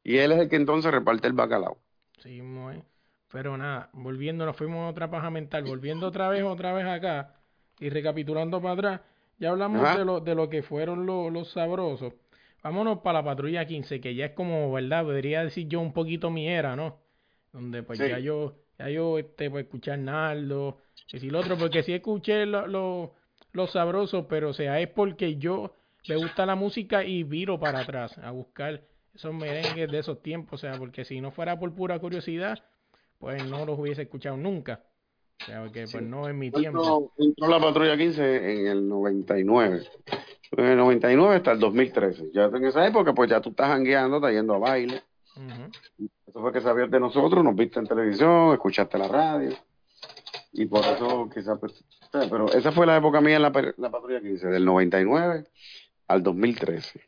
Y él es el que entonces reparte el bacalao. Sí, muy. Pero nada, volviendo, nos fuimos a otra paja mental, volviendo otra vez, otra vez acá y recapitulando para atrás, ya hablamos Ajá. de lo, de lo que fueron los, los sabrosos. Vámonos para la patrulla 15, que ya es como, ¿verdad? Podría decir yo un poquito mi era, ¿no? Donde pues Sí. ya yo, ya yo, este, pues escuchar Naldo, si lo otro, porque sí escuché lo- lo- los sabrosos, pero o sea, es porque yo me gusta la música y viro para atrás a buscar esos merengues de esos tiempos, o sea, porque si no fuera por pura curiosidad, pues no los hubiese escuchado nunca. O sea, porque pues no es mi tiempo. Entró, la patrulla 15 en el 99. En el 99 hasta el 2013. Ya en esa época, pues ya tú estás jangueando, estás yendo a baile. Eso fue que sabías de nosotros, nos viste en televisión, escuchaste la radio. Y por eso quizás, pues, pero esa fue la época mía en la patrulla 15, del 99 al 2013.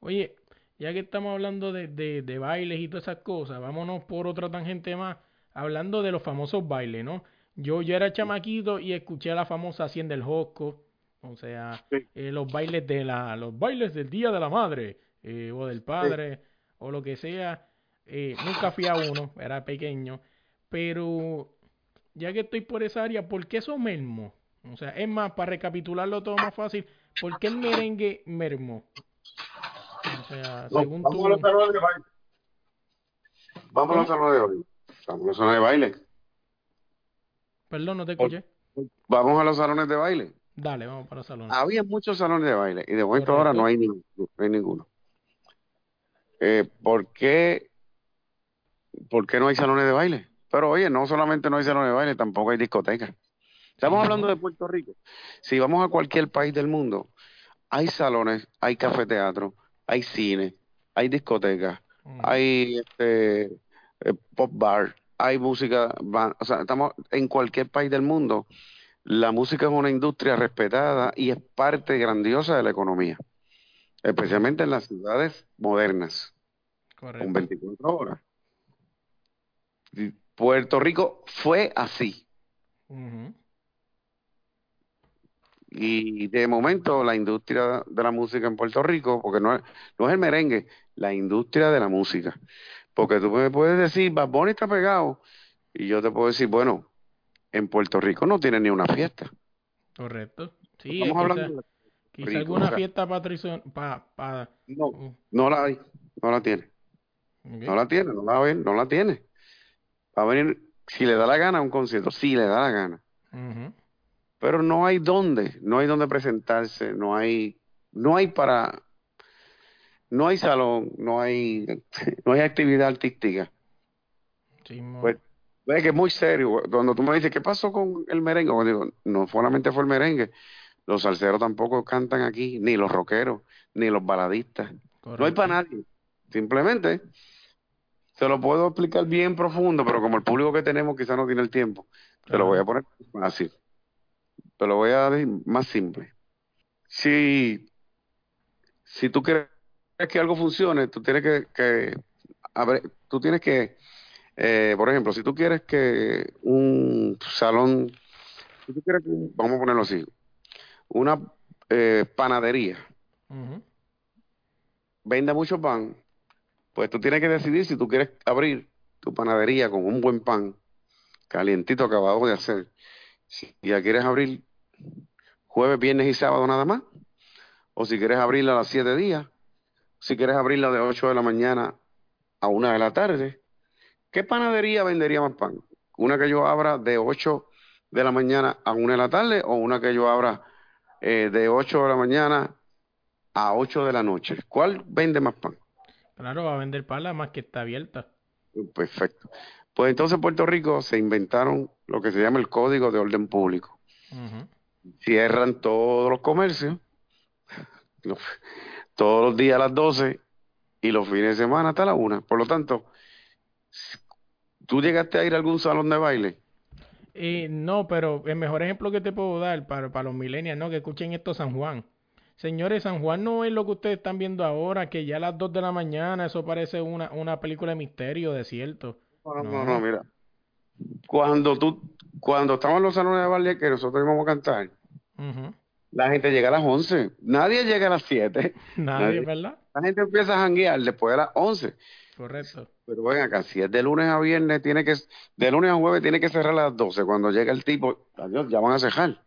Oye, ya que estamos hablando de, de, de bailes y todas esas cosas, vámonos por otra tangente más, hablando de los famosos bailes, ¿no? Yo, yo era chamaquito y escuché la famosa Hacienda del Josco, o sea, Sí. eh, los bailes de la, los bailes del Día de la Madre, eh, o del Padre, o lo que sea. Eh, nunca fui a uno, era pequeño, pero ya que estoy por esa área, ¿por qué eso mermó? O sea, es más, para recapitularlo todo más fácil, ¿por qué el merengue mermó? O sea, No, según vamos tú... a los salones de baile. Vamos a los salones de baile. Vamos a los salones de baile. Perdón, no te escuché. Vamos a los salones de baile. Dale, vamos para el salón. Había muchos salones de baile y de momento ahora no hay, ni- no hay ninguno. Eh, ¿por qué, por qué no hay salones de baile? Pero oye, no solamente no hay salones de baile, tampoco hay discotecas. Estamos hablando de Puerto Rico. Si vamos a cualquier país del mundo, hay salones, hay cafeteatro, hay cine, hay discotecas, hay este, eh, pop bar, hay música, o sea, estamos en cualquier país del mundo. La música es una industria respetada y es parte grandiosa de la economía, especialmente en las ciudades modernas, con Correcto. 24 horas. Puerto Rico fue así. Ujú. Y de momento la industria de la música en Puerto Rico, porque no es, no es el merengue, la industria de la música. Porque tú me puedes decir, Bad Bunny está pegado, y yo te puedo decir, bueno, en Puerto Rico no tiene ni una fiesta. Correcto. Sí, Estamos quizá, hablando de quizá Rico, alguna o sea. fiesta patricio- pa, pa, No, uh, no la hay, no la tiene, no la tiene, no la va a ver, no la tiene. Va a venir, si le da la gana, a un concierto, si le da la gana. Pero no hay dónde, no hay dónde presentarse, no hay, no hay para, no hay salón, no hay, no hay actividad artística. Sí, Pues, ve que es muy serio. Cuando tú me dices, ¿qué pasó con el merengue? Yo digo, no solamente fue el merengue, los salseros tampoco cantan aquí, ni los rockeros, ni los baladistas. No hay para nadie. Simplemente se lo puedo explicar bien profundo, pero como el público que tenemos quizás no tiene el tiempo, te lo voy a poner fácil. Te lo voy a decir más simple. Si, si tú quieres que algo funcione, tú tienes que, que abre- tú tienes que, eh, por ejemplo, si tú quieres que un salón, si tú quieres que, vamos a ponerlo así, una eh, panadería venda mucho pan, pues tú tienes que decidir si tú quieres abrir tu panadería con un buen pan, calientito acabado de hacer. Si ya quieres abrir jueves, viernes y sábado nada más, o si quieres abrirla a las siete días, si quieres abrirla de 8 de la mañana a una de la tarde, ¿qué panadería vendería más pan? ¿Una que yo abra de 8 de la mañana a una de la tarde o una que yo abra eh, de 8 de la mañana a 8 de la noche? ¿Cuál vende más pan? Claro, va a vender pan la más que está abierta. Perfecto. Pues entonces en Puerto Rico se inventaron lo que se llama el Código de Orden Público. Cierran todos los comercios, todos los días a las 12 y los fines de semana hasta la 1. Por lo tanto, ¿tú llegaste a ir a algún salón de baile? Eh, no, pero el mejor ejemplo que te puedo dar para, para los millennials, ¿no? Que escuchen esto San Juan. Señores, San Juan no es lo que ustedes están viendo ahora, que ya a las 2 de la mañana eso parece una, una película de misterio, desierto. No, no, no, mira. Cuando tú, cuando estamos en los salones de baile que nosotros íbamos a cantar, la gente llega a las 11. Nadie llega a las 7. Nadie, ¿verdad? La gente empieza a janguear después de las 11. Correcto. Pero ven acá, si es de lunes a viernes, tiene que, de lunes a jueves tiene que cerrar a las 12. Cuando llega el tipo, adiós, ya van a cerrar.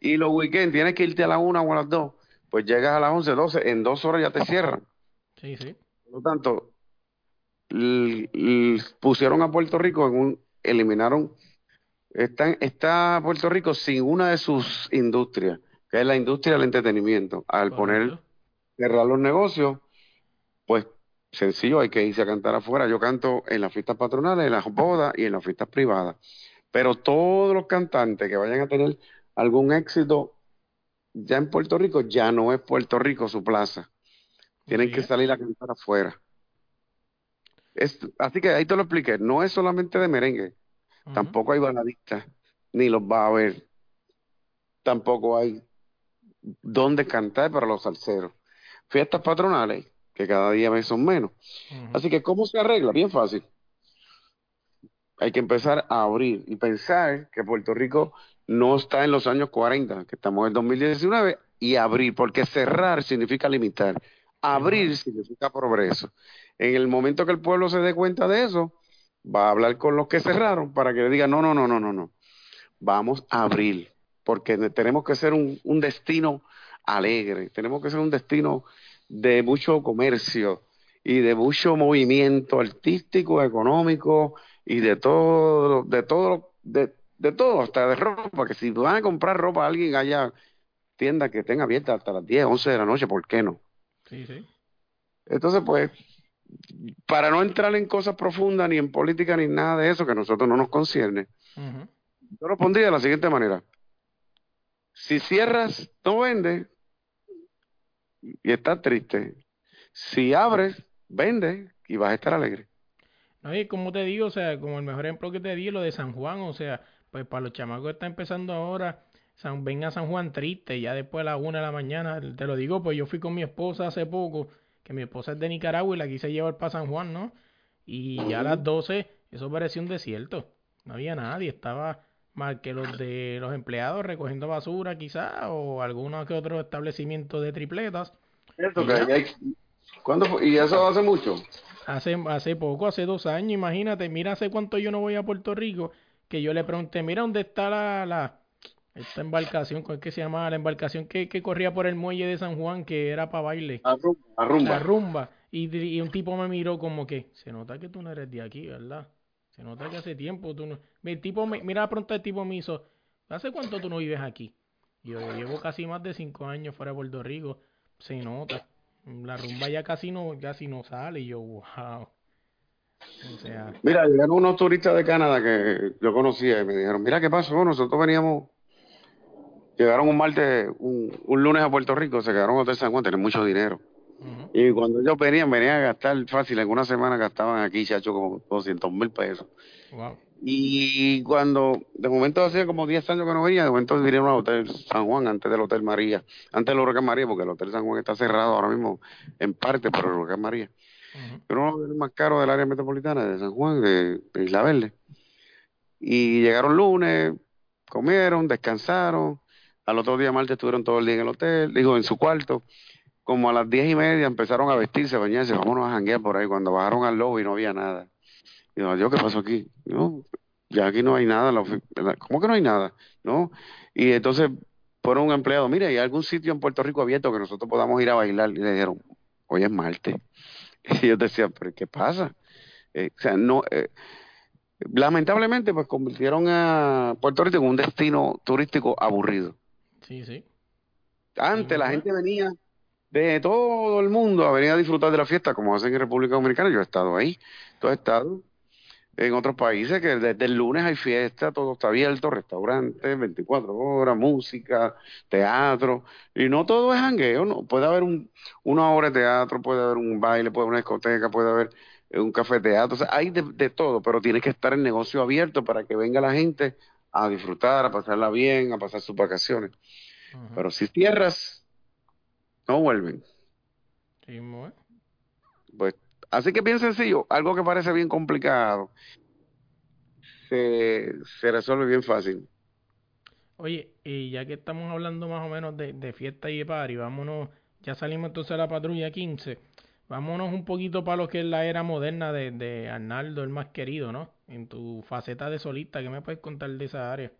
Y los weekends tienes que irte a las 1 o a las 2 pues llegas a las 11, 12, en dos horas ya te cierran. Sí, sí. Por lo tanto, pusieron a Puerto Rico en un, eliminaron, está, está Puerto Rico sin una de sus industrias, que es la industria del entretenimiento. Al poner, cerrar los negocios, pues sencillo, hay que irse a cantar afuera. Yo canto en las fiestas patronales, en las bodas y en las fiestas privadas. Pero todos los cantantes que vayan a tener algún éxito ya en Puerto Rico ya no es Puerto Rico su plaza. Tienen que salir a cantar afuera. Es, así que ahí te lo expliqué. No es solamente de merengue. Tampoco hay baladistas, ni los va a haber. Tampoco hay donde cantar para los salseros. Fiestas patronales, que cada día son menos. Así que, ¿cómo se arregla? Bien fácil. Hay que empezar a abrir y pensar que Puerto Rico no está en los años 40, que estamos en 2019, y abrir, porque cerrar significa limitar. Abrir significa progreso. En el momento que el pueblo se dé cuenta de eso, va a hablar con los que cerraron para que le digan, no, no, no, no, no, no. Vamos a abrir, porque tenemos que ser un, un destino alegre, tenemos que ser un destino de mucho comercio y de mucho movimiento artístico, económico y de todo, de todo, de, de todo, hasta de ropa, que si van a comprar ropa a alguien haya tienda que tenga abierta hasta las 10, 11 de la noche, ¿por qué no? Sí, sí. Entonces, pues, para no entrar en cosas profundas, ni en política, ni nada de eso, que a nosotros no nos concierne, yo lo pondría de la siguiente manera. Si cierras, no vendes y estás triste. Si abres, vende y vas a estar alegre. No, y como te digo, o sea, como el mejor ejemplo que te di, lo de San Juan, o sea, pues para los chamacos que están empezando ahora, San, ven a San Juan triste, ya después de la una de la mañana, te lo digo, pues yo fui con mi esposa hace poco, que mi esposa es de Nicaragua y la quise llevar para San Juan, ¿no? Y ya a las 12, eso parecía un desierto, no había nadie, estaba más que los de los empleados recogiendo basura quizá, o alguno que otro establecimiento de tripletas. ¿Cuándo ¿Y eso hace mucho? Hace, hace poco, hace dos años, imagínate, mira hace cuánto yo no voy a Puerto Rico que yo le pregunté, mira dónde está la, la esta embarcación, ¿cuál es que se llama? La embarcación que, que corría por el muelle de San Juan, que era para baile. La rumba. La rumba. Y, y, un tipo me miró como que, se nota que tú no eres de aquí, ¿verdad? Se nota que hace tiempo tú no... El tipo me, mira pronto el tipo me hizo, ¿hace cuánto tú no vives aquí? Yo, yo llevo casi más de cinco años fuera de Puerto Rico. Se nota. La rumba ya casi no, casi no sale. Y yo, wow. Mira, llegaron unos turistas de Canadá que yo conocía y me dijeron, mira qué pasó, nosotros veníamos, llegaron un martes, un, lunes a Puerto Rico, se quedaron en Hotel San Juan, tienen mucho dinero. Y cuando ellos venían, venían a gastar fácil, en una semana gastaban aquí, chacho, como 200 mil pesos. Y cuando, de momento hacía como 10 años que no venía, de momento vinieron al Hotel San Juan, antes del Hotel María, antes del Huracán María, porque el Hotel San Juan está cerrado ahora mismo, en parte por el Huracán María pero uno de los más caros del área metropolitana de San Juan, de, Isla Verde. Y llegaron lunes, comieron, descansaron, al otro día martes estuvieron todo el día en el hotel, digo, en su cuarto. como a las diez y media empezaron a vestirse, a bañarse, vámonos a janguear por ahí. Cuando bajaron al lobby no había nada. Y yo, ¿qué pasó aquí? No, ya aquí no hay nada. ¿Cómo que no hay nada? ¿No? Y entonces fueron un empleado, mire, ¿hay algún sitio en Puerto Rico abierto que nosotros podamos ir a bailar? Y le dijeron, hoy es martes. Y yo decía, ¿pero qué pasa? Eh, o sea, no... Eh, lamentablemente, pues convirtieron a Puerto Rico en un destino turístico aburrido. Sí, sí. Antes la gente venía de todo el mundo a venir a disfrutar de la fiesta, como hacen en República Dominicana. Yo he estado ahí, tú has estado. En otros países que desde el lunes hay fiesta, todo está abierto, restaurantes, 24 horas, música, teatro, y no todo es jangueo, no, puede haber un, una hora de teatro, puede haber un baile, puede haber una discoteca, puede haber un café teatro, o sea, hay de, todo, pero tiene que estar el negocio abierto para que venga la gente a disfrutar, a pasarla bien, a pasar sus vacaciones. Pero si cierras, no vuelven. Sí, Pues Así que bien sencillo, algo que parece bien complicado, se, resuelve bien fácil. Oye, y ya que estamos hablando más o menos de, fiesta y de party, vámonos, ya salimos entonces a la patrulla 15, vámonos un poquito para lo que es la era moderna de, de Arnaldo, el más querido, ¿no? En tu faceta de solista, ¿qué me puedes contar de esa área?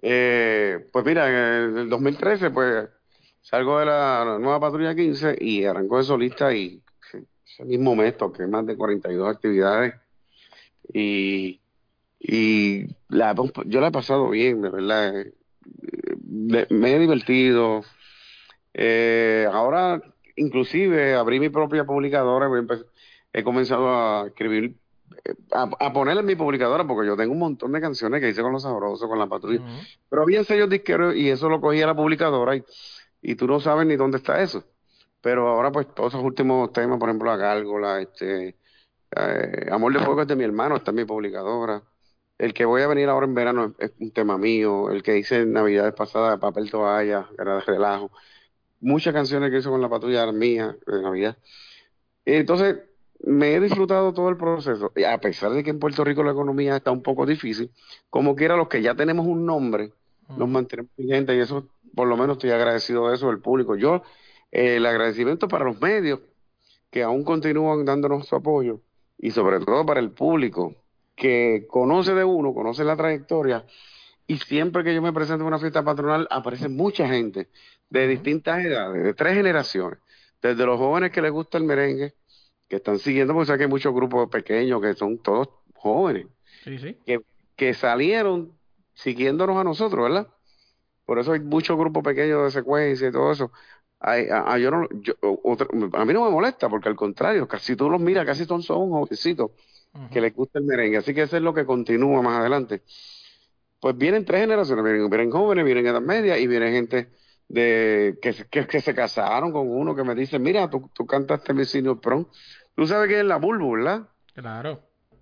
Eh, pues mira, en el 2013, pues salgo de la nueva patrulla 15 y arrancó de solista y ese mismo mes toqué más de 42 actividades y, y la, yo la he pasado bien, de verdad. Eh, me, he divertido. Eh, ahora, inclusive, abrí mi propia publicadora, he comenzado a escribir, eh, a, a poner en mi publicadora, porque yo tengo un montón de canciones que hice con los sabrosos, con la patrulla. Pero había sellos disqueros y eso lo cogía la publicadora y, y tú no sabes ni dónde está eso. Pero ahora, pues, todos esos últimos temas, por ejemplo, la gárgola, este, eh, Amor de Fuego es de mi hermano, está en mi publicadora. El que voy a venir ahora en verano es, un tema mío. El que hice en Navidades pasadas, Papel Toalla, era de relajo. Muchas canciones que hizo con la patrulla mía de Navidad. Entonces, me he disfrutado todo el proceso. Y a pesar de que en Puerto Rico la economía está un poco difícil, como quiera, los que ya tenemos un nombre, nos mantenemos vigentes y eso, por lo menos estoy agradecido de eso del público. Yo el agradecimiento para los medios que aún continúan dándonos su apoyo y sobre todo para el público que conoce de uno, conoce la trayectoria y siempre que yo me presento en una fiesta patronal aparece mucha gente de distintas edades, de tres generaciones, desde los jóvenes que les gusta el merengue, que están siguiendo, porque que hay muchos grupos pequeños que son todos jóvenes, Que, que salieron siguiéndonos a nosotros, ¿verdad? Por eso hay muchos grupos pequeños de secuencia y todo eso, a, yo no, a mí no me molesta, porque al contrario, casi tú los miras, casi son, son jovencitos que les gusta el merengue. Así que eso es lo que continúa más adelante. Pues vienen tres generaciones, vienen, jóvenes, vienen edad media y vienen gente de que, que, que, se casaron con uno que me dice, mira, tú, tú cantaste mi senior prom. Tú sabes que es la bulbu, ¿verdad? Claro.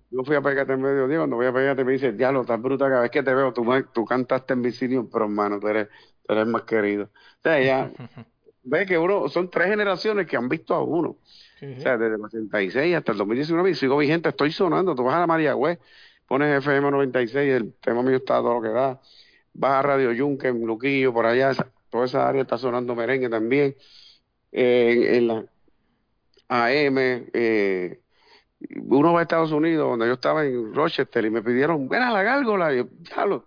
Yo fui a pegarte en medio día, cuando voy a pegarte me dice, diablo, estás bruta cada vez que te veo, tú, tú cantaste en mi senior prom, mano, tú eres, tú eres más querido. O sea, ya ve que uno, son tres generaciones que han visto a uno. O sea, desde el 86 hasta el 2019 y sigo vigente, estoy sonando. Tú vas a la Mayagüez, pones FM 96, el tema mío está todo lo que da. Vas a Radio Yunque, en Luquillo, por allá, toda esa área está sonando merengue también. Eh, en, la AM, eh, uno va a Estados Unidos, donde yo estaba en Rochester, y me pidieron, ven a la gárgola. Y yo, ya lo,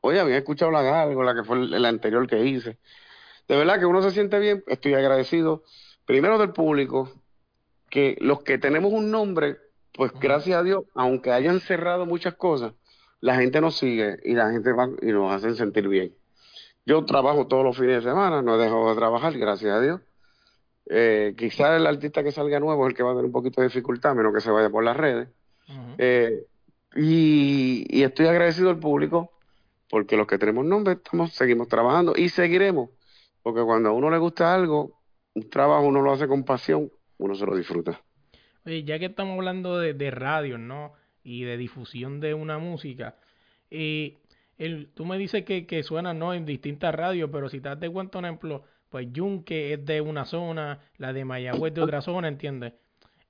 oye, había escuchado la gárgola, que fue el anterior que hice de verdad que uno se siente bien, estoy agradecido, primero del público, que los que tenemos un nombre, pues gracias a Dios, aunque hayan cerrado muchas cosas, la gente nos sigue y la gente va y nos hacen sentir bien. Yo trabajo todos los fines de semana, no he dejado de trabajar, gracias a Dios. Eh, quizás el artista que salga nuevo es el que va a tener un poquito de dificultad, menos que se vaya por las redes. Eh, y, y, estoy agradecido al público porque los que tenemos nombre estamos, seguimos trabajando y seguiremos porque cuando a uno le gusta algo, un trabajo uno lo hace con pasión, uno se lo disfruta. Oye, ya que estamos hablando de, de radio, ¿no? Y de difusión de una música, eh, el, tú me dices que, que suena ¿no? en distintas radios, pero si te das de cuenta, por ejemplo, pues Yunque es de una zona, la de Mayagüez de otra zona, ¿entiendes?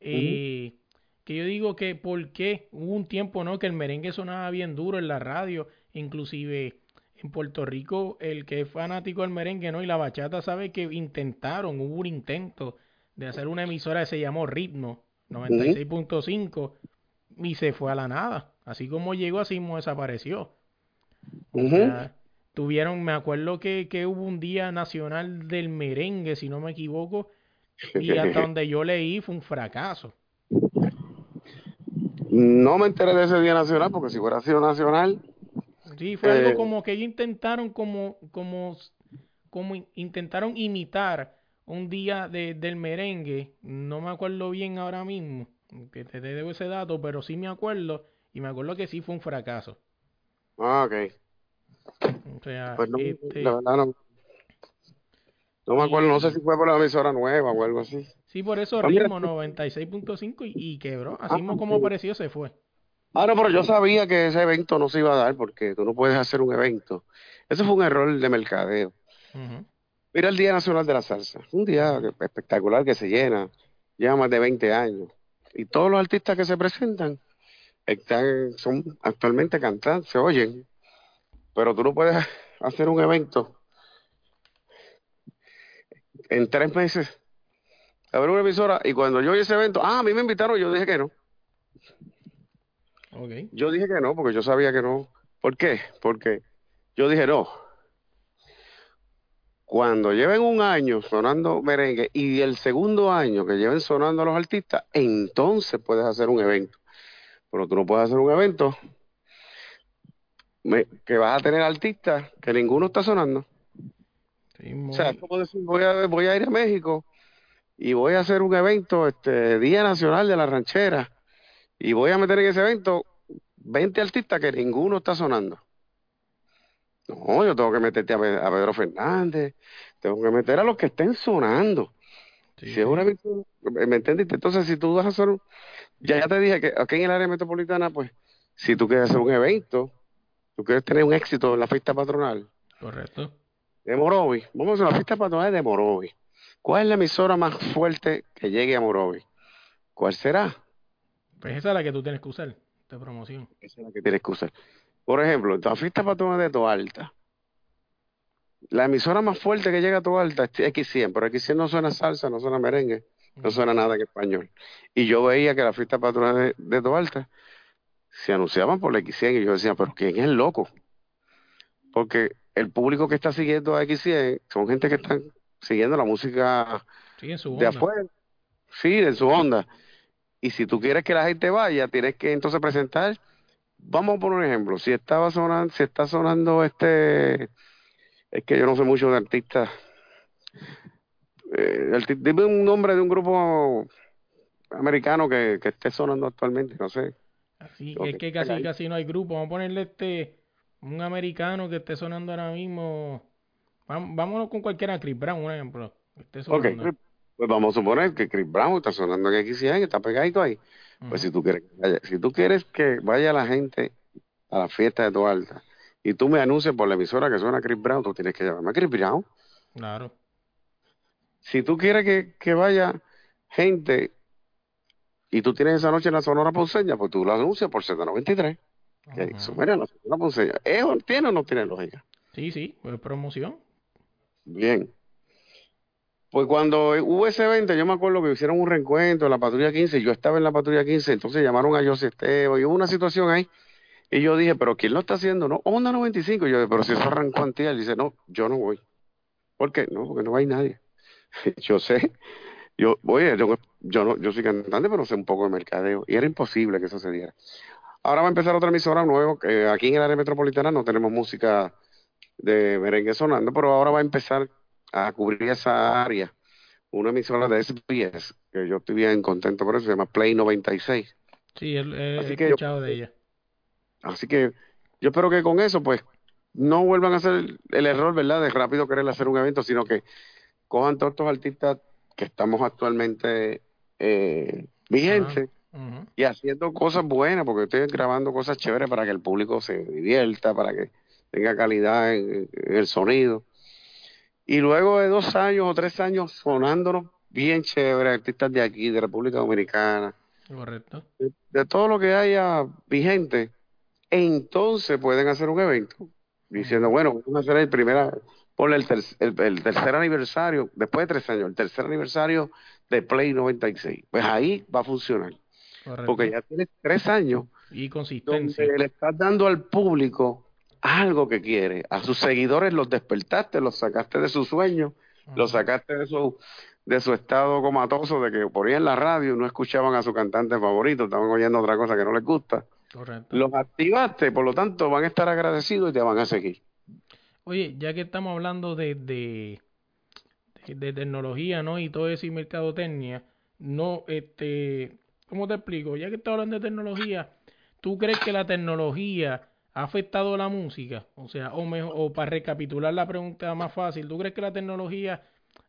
Eh, que yo digo que por qué hubo un tiempo, ¿no? Que el merengue sonaba bien duro en la radio, inclusive en Puerto Rico, el que es fanático del merengue, ¿no? Y la bachata sabe que intentaron, hubo un intento de hacer una emisora que se llamó Ritmo 96.5 y se fue a la nada. Así como llegó, así mismo desapareció. Tuvieron, me acuerdo que, que hubo un día nacional del merengue, si no me equivoco, y hasta donde yo leí fue un fracaso. No me enteré de ese día nacional, porque si hubiera sido nacional, Sí, fue algo eh, como que ellos intentaron como, como, como intentaron imitar un día de, del merengue. No me acuerdo bien ahora mismo, que te debo ese dato, pero sí me acuerdo. Y me acuerdo que sí fue un fracaso. Ah, ok. O sea, pues no, este la verdad no. No me acuerdo, no sé si fue por la emisora nueva o algo así. Sí, por eso ritmo 96.5 y, y quebró. Así ah, como apareció se fue. Ah, no, pero yo sabía que ese evento no se iba a dar porque tú no puedes hacer un evento. Eso fue un error de mercadeo. Mira el Día Nacional de la Salsa. Un día espectacular que se llena. Lleva más de 20 años. Y todos los artistas que se presentan están, son actualmente cantantes, se oyen. Pero tú no puedes hacer un evento en tres meses. A ver una emisora y cuando yo oí ese evento, ah, a mí me invitaron, yo dije que no. Yo dije que no, porque yo sabía que no. ¿Por qué? Porque yo dije no. Cuando lleven un año sonando merengue y el segundo año que lleven sonando los artistas, entonces puedes hacer un evento. Pero tú no puedes hacer un evento que vas a tener artistas que ninguno está sonando. o sea, como decir, voy a, voy a ir a México y voy a hacer un evento, este Día Nacional de la Ranchera, y voy a meter en ese evento 20 artistas que ninguno está sonando. No, yo tengo que meterte a, Pedro Fernández, tengo que meter a los que estén sonando. Si es una ¿me entendiste? Entonces, si tú vas a hacer, ya, ya te dije que aquí en el área metropolitana, pues, si tú quieres hacer un evento, tú quieres tener un éxito en la fiesta patronal. Correcto. De Morovi, vamos a la fiesta patronal de Morovi. ¿Cuál es la emisora más fuerte que llegue a Morovi? ¿Cuál será? Pues esa es la que tú tienes que usar de promoción. Esa es la que tienes que usar. Por ejemplo, la fiesta patrona de Toalta. La emisora más fuerte que llega a Toalta es X100, pero X100 no suena salsa, no suena merengue, no suena nada en español. Y yo veía que la fiesta patrona de, de Toalta se anunciaban por la X100 y yo decía, pero ¿quién es el loco? Porque el público que está siguiendo a X100 son gente que están siguiendo la música de afuera. Sí, de su onda. Y si tú quieres que la gente vaya, tienes que entonces presentar. Vamos a poner un ejemplo. Si estaba sonando, si está sonando este, es que yo no sé mucho de artistas. Eh, dime un nombre de un grupo americano que, que esté sonando actualmente, no sé. Así, es que casi, casi no hay grupo. Vamos a ponerle este, un americano que esté sonando ahora mismo. Vámonos con cualquiera, Chris Brown, un ejemplo. esté sonando. Pues vamos a suponer que Chris Brown está sonando aquí X100, está pegadito ahí. Pues si tú quieres si tú quieres que vaya la gente a la fiesta de tu alta y tú me anuncias por la emisora que suena Chris Brown, tú tienes que llamarme a Chris Brown. Claro. Si tú quieres que, que vaya gente y tú tienes esa noche en la Sonora Ponceña, pues tú la anuncias por Z93. Que suena la Sonora Ponceña. ¿Tiene o no tiene lógica? Sí, sí, pues promoción. Bien. Pues cuando hubo ese evento, yo me acuerdo que hicieron un reencuentro en la patrulla 15, yo estaba en la patrulla 15, entonces llamaron a José Esteban y hubo una situación ahí. Y yo dije, ¿pero quién lo está haciendo? No, Onda 95. Y yo, pero si eso arrancó antes, él dice, no, yo no voy. ¿Por qué? No, porque no hay nadie. yo sé, yo, oye, yo, yo, no, yo soy cantante, pero sé un poco de mercadeo. Y era imposible que eso se diera. Ahora va a empezar otra emisora nueva. que aquí en el área metropolitana no tenemos música de merengue sonando, pero ahora va a empezar a cubrir esa área una emisora de SBS, que yo estoy bien contento por eso, se llama Play 96. Sí, he, escuchado de ella. Así que yo espero que con eso, pues, no vuelvan a hacer el error, ¿verdad?, de rápido querer hacer un evento, sino que cojan todos estos artistas que estamos actualmente eh, vigentes y haciendo cosas buenas, porque estoy grabando cosas chéveres para que el público se divierta, para que tenga calidad en el sonido. Y luego de dos años o tres años sonándonos bien chévere, artistas de aquí, de República Dominicana. Correcto. De, todo lo que haya vigente, entonces pueden hacer un evento. diciendo, bueno, vamos a hacer el primera, por el, el, tercer aniversario, después de tres años, el tercer aniversario de Play 96. Pues ahí va a funcionar. Porque ya tienes tres años y consistencia. Donde le estás dando al público algo que quiere. A sus seguidores los despertaste, los sacaste de su sueño, los sacaste de su, de su estado comatoso de que por ahí en la radio no escuchaban a su cantante favorito, estaban oyendo otra cosa que no les gusta. Correcto. Los activaste, por lo tanto van a estar agradecidos y te van a seguir. Oye, ya que estamos hablando de, de, de, tecnología, ¿no? Y todo eso y mercadotecnia, no, este, ¿cómo te explico? Ya que estamos hablando de tecnología, ¿tú crees que la tecnología ha afectado la música? O sea, o, mejor, o para recapitular la pregunta más fácil, ¿tú crees que la tecnología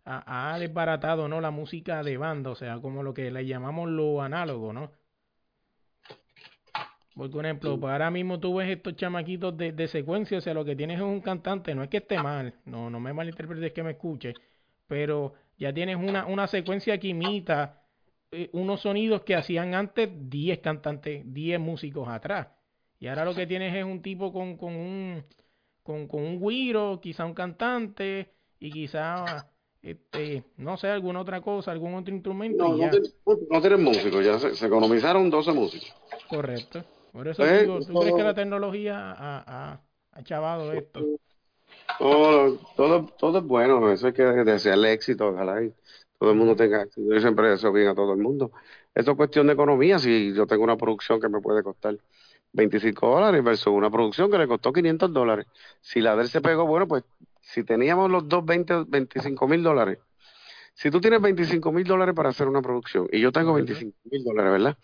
ha, ha, desbaratado no la música de banda? O sea, como lo que le llamamos lo análogo, ¿no? Por ejemplo, pues ahora mismo tú ves estos chamaquitos de, de secuencia, o sea, lo que tienes es un cantante, no es que esté mal, no, no me malinterpretes que me escuche, pero ya tienes una, una secuencia que imita eh, unos sonidos que hacían antes 10 cantantes, 10 músicos atrás. Y ahora lo que tienes es un tipo con, con un con, con un guiro, quizá un cantante y quizá este, no sé, alguna otra cosa, algún otro instrumento. No, no, tienes músicos, ya se, economizaron 12 músicos. Correcto. Por eso pues, digo, ¿tú crees que la tecnología ha, ha, chavado esto? Todo, todo, todo es bueno, eso hay que desearle éxito, ojalá y todo el mundo tenga éxito. Yo siempre deseo bien a todo el mundo. Esto es cuestión de economía, si yo tengo una producción que me puede costar 25 dólares versus una producción que le costó 500 dólares. Si la de él se pegó, bueno, pues si teníamos los dos 20, 25 mil dólares, si tú tienes 25 mil dólares para hacer una producción y yo tengo 25 mil dólares, ¿verdad?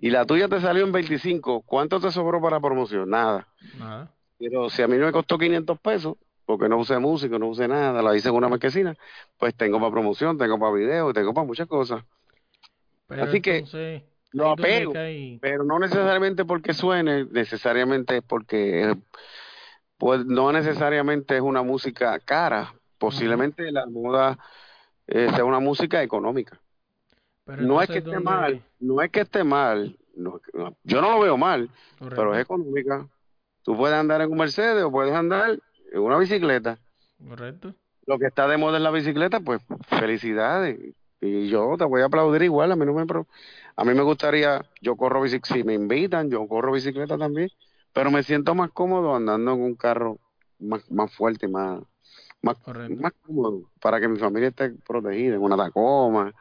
Y la tuya te salió en 25, ¿cuánto te sobró para promoción? Nada. Nada. Pero si a mí no me costó 500 pesos, porque no usé música, no usé nada, la hice en una marquesina, pues tengo para promoción, tengo para video, tengo para muchas cosas. Así que lo apego, pero no necesariamente porque suene, necesariamente es porque pues no necesariamente es una música cara, posiblemente la moda eh, sea una música económica no es que esté mal, no es que esté mal, yo no lo veo mal, pero es económica. Tú puedes andar en un Mercedes o puedes andar en una bicicleta. Correcto. Lo que está de moda en la bicicleta, pues felicidades. Y yo te voy a aplaudir igual, a mí no me a mí me gustaría, yo corro bicicleta, si me invitan, yo corro bicicleta también, pero me siento más cómodo andando en un carro más, más fuerte, más, más, más cómodo, para que mi familia esté protegida, en una Tacoma,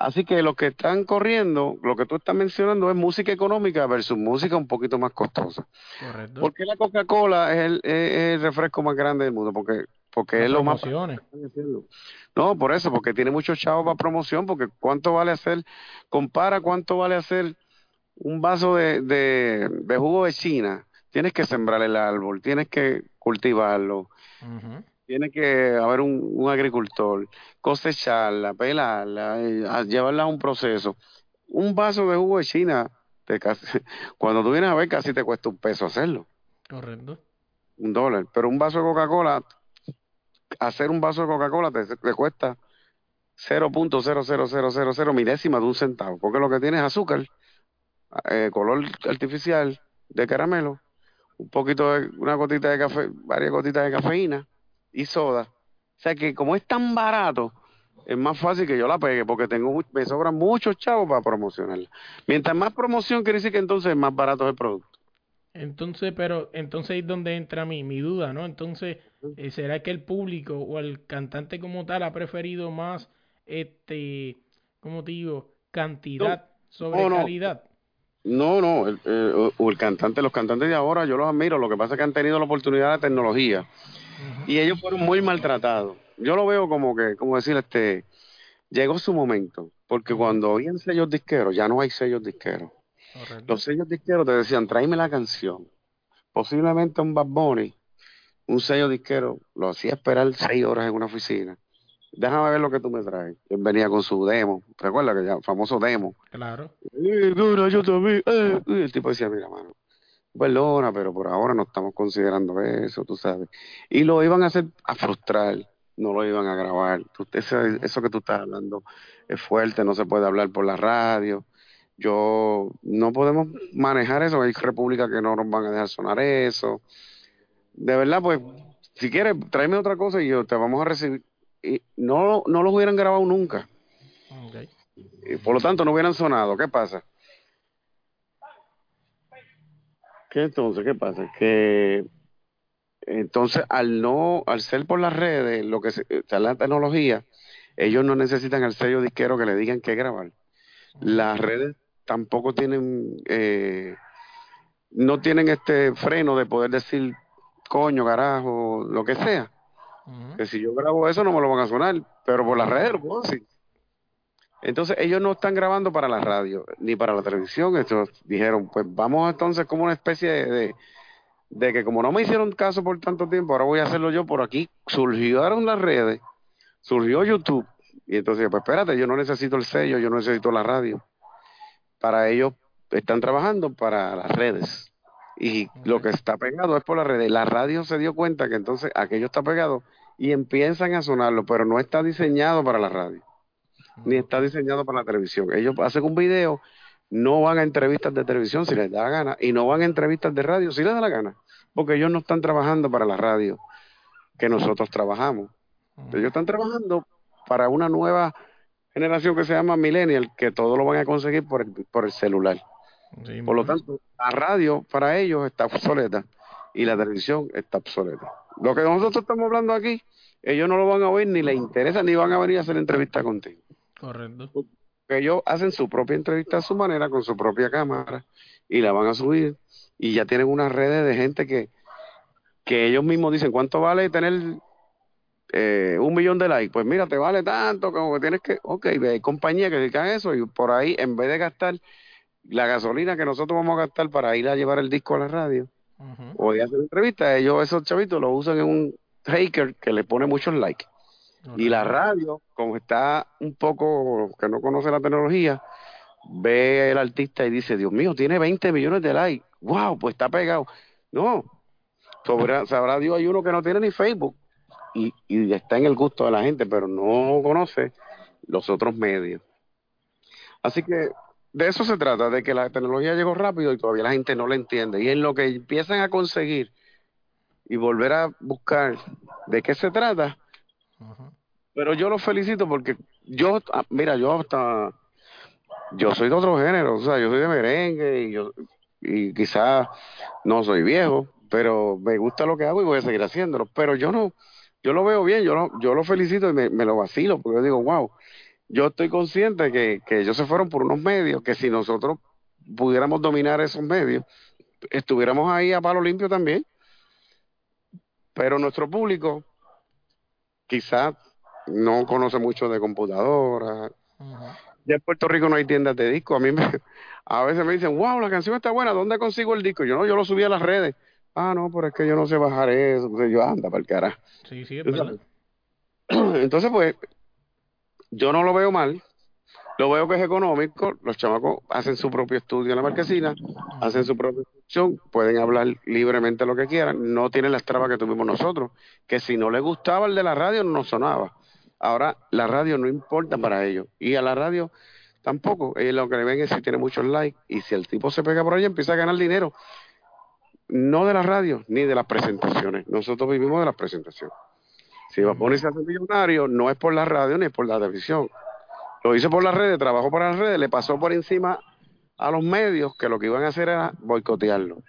Así que lo que están corriendo, lo que tú estás mencionando es música económica versus música un poquito más costosa. Correcto. ¿Por qué la Coca-Cola es el, refresco más grande del mundo? Porque porque es lo más no por eso porque tiene muchos chavos para promoción porque cuánto vale hacer compara cuánto vale hacer un vaso de, de, jugo de China tienes que sembrar el árbol tienes que cultivarlo tiene que haber un, agricultor, cosecharla, pelarla, llevarla a un proceso. Un vaso de jugo de China, te cuando tú vienes a ver, casi te cuesta un peso hacerlo. Correcto. Un dólar. Pero un vaso de Coca-Cola, hacer un vaso de Coca-Cola te, te cuesta 0.00000 milésima de un centavo, porque lo que tiene es azúcar, eh, color artificial de caramelo, un poquito de, una gotita de café, varias gotitas de cafeína, y soda. O sea que como es tan barato, es más fácil que yo la pegue porque tengo me sobran muchos chavos para promocionarla. Mientras más promoción quiere decir que entonces es más barato el producto. Entonces, pero entonces es donde entra mi, mi duda, ¿no? Entonces, eh, ¿será que el público o el cantante como tal ha preferido más, este, ¿cómo te digo, cantidad sobre calidad? No, no, el, o el cantante, los cantantes de ahora yo los admiro, lo que pasa es que han tenido la oportunidad de tecnología y ellos fueron muy maltratados. Yo lo veo como que, como decir, este, llegó su momento, porque cuando habían sellos disqueros, ya no hay sellos disqueros. Los sellos disqueros te decían, tráeme la canción. Posiblemente un Bad Bunny, un sello disquero, lo hacía esperar seis horas en una oficina. Déjame ver lo que tú me traes. Él venía con su demo. Recuerda que ya, famoso demo. Claro. Eh, yo también. Eh, el tipo decía, mira, mano, perdona, pero por ahora no estamos considerando eso, tú sabes. Y lo iban a hacer a frustrar, no lo iban a grabar. Eso, eso que tú estás hablando es fuerte, no se puede hablar por la radio. Yo no podemos manejar eso, hay repúblicas que no nos van a dejar sonar eso. de verdad, pues, si quieres, tráeme otra cosa y yo te vamos a recibir. Y no, no los hubieran grabado nunca. Y por lo tanto, no hubieran sonado. ¿Qué pasa? ¿Qué entonces? ¿Qué pasa? Que entonces, al no, al ser por las redes, lo que se, la tecnología, ellos no necesitan el sello disquero que le digan qué grabar. Las redes tampoco tienen, eh, no tienen este freno de poder decir coño, carajo, lo que sea. Que si yo grabo eso no me lo van a sonar, pero por las redes lo sí. Entonces ellos no están grabando para la radio ni para la televisión. Estos dijeron, pues vamos entonces como una especie de, de, que como no me hicieron caso por tanto tiempo, ahora voy a hacerlo yo por aquí. Surgieron las redes, surgió YouTube. Y entonces, pues espérate, yo no necesito el sello, yo no necesito la radio. Para ellos están trabajando para las redes y lo que está pegado es por la red. La radio se dio cuenta que entonces aquello está pegado y empiezan a sonarlo, pero no está diseñado para la radio, ni está diseñado para la televisión. Ellos hacen un video, no van a entrevistas de televisión si les da la gana, y no van a entrevistas de radio si les da la gana, porque ellos no están trabajando para la radio que nosotros trabajamos. Ellos están trabajando para una nueva generación que se llama Millennial, que todo lo van a conseguir por por el celular. Por lo tanto, la radio para ellos está obsoleta y la televisión está obsoleta. Lo que nosotros estamos hablando aquí, ellos no lo van a oír, ni les interesa, ni van a venir a hacer entrevista contigo. Correcto. ellos hacen su propia entrevista a su manera, con su propia cámara, y la van a subir. Y ya tienen unas redes de gente que, que ellos mismos dicen, ¿cuánto vale tener eh, un millón de likes? Pues mira, te vale tanto, como que tienes que, ok, hay compañías que dedican eso, y por ahí, en vez de gastar la gasolina que nosotros vamos a gastar para ir a llevar el disco a la radio o ir a hacer entrevistas, ellos, esos chavitos, lo usan en un hacker que le pone muchos likes. Y la radio, como está un poco que no conoce la tecnología, ve el artista y dice, Dios mío, tiene 20 millones de likes. ¡Wow! Pues está pegado. No. Sobre, sabrá Dios, hay uno que no tiene ni Facebook y, y está en el gusto de la gente, pero no conoce los otros medios. Así que de eso se trata, de que la tecnología llegó rápido y todavía la gente no la entiende. Y en lo que empiezan a conseguir y volver a buscar de qué se trata, pero yo los felicito porque yo, ah, mira, yo hasta, yo soy de otro género, o sea, yo soy de merengue y yo, y quizás no soy viejo, pero me gusta lo que hago y voy a seguir haciéndolo. Pero yo no, yo lo veo bien, yo lo, yo lo felicito y me, lo vacilo porque yo digo, wow, yo estoy consciente que, que ellos se fueron por unos medios que si nosotros pudiéramos dominar esos medios, estuviéramos ahí a palo limpio también. Pero nuestro público quizás no conoce mucho de computadoras. Ya en Puerto Rico no hay tiendas de disco. A mí me, a veces me dicen, wow, la canción está buena, ¿dónde consigo el disco? Yo no, yo lo subí a las redes. Ah, no, pero es que yo no sé bajar eso. yo anda para el cara. Sí, sí, es verdad. Entonces, pues, yo no lo veo mal, lo veo que es económico, los chamacos hacen su propio estudio en la marquesina, hacen su propia producción, pueden hablar libremente lo que quieran, no tienen las trabas que tuvimos nosotros, que si no les gustaba el de la radio no sonaba. Ahora la radio no importa para ellos y a la radio tampoco, ellos lo que le ven es si tiene muchos likes y si el tipo se pega por ahí empieza a ganar dinero. No de la radio ni de las presentaciones, nosotros vivimos de las presentaciones. Si va a ponerse a ser millonario, no es por la radio ni por la televisión. Lo hizo por las redes, trabajó por las redes, le pasó por encima a los medios que lo que iban a hacer era boicotearlo.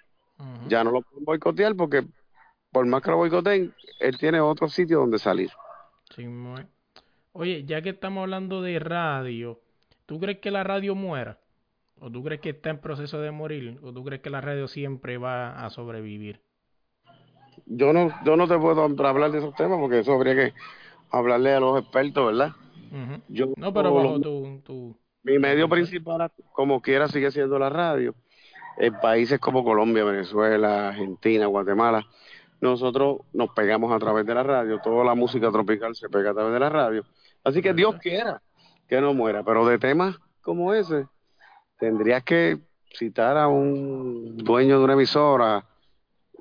Ya no lo pueden boicotear porque por más que lo boicoteen, él tiene otro sitio donde salir. Oye, ya que estamos hablando de radio, ¿tú crees que la radio muera? ¿O tú crees que está en proceso de morir? ¿O tú crees que la radio siempre va a sobrevivir? yo no, yo no te puedo hablar de esos temas porque eso habría que hablarle a los expertos, ¿verdad? Yo, no, pero bajo tu, Mi medio principal, como quiera, sigue siendo la radio. En países como Colombia, Venezuela, Argentina, Guatemala, nosotros nos pegamos a través de la radio. Toda la música tropical se pega a través de la radio. Así que Dios quiera que no muera. Pero de temas como ese, tendrías que citar a un dueño de una emisora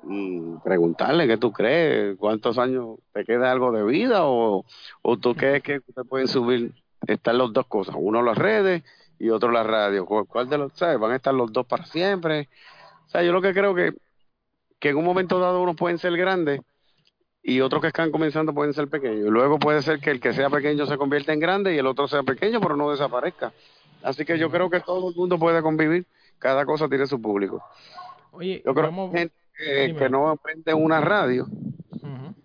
y preguntarle qué tú crees, cuántos años te queda algo de vida o, o tú crees que te pueden subir, están las dos cosas, uno las redes y otro las radios, ¿cuál de los, sabes? Van a estar los dos para siempre. O sea, yo lo que creo que que en un momento dado unos pueden ser grandes y otros que están comenzando pueden ser pequeños. Luego puede ser que el que sea pequeño se convierta en grande y el otro sea pequeño, pero no desaparezca. Así que yo creo que todo el mundo puede convivir, cada cosa tiene su público. Oye, Yo creo vamos- que gente que, no prende una radio,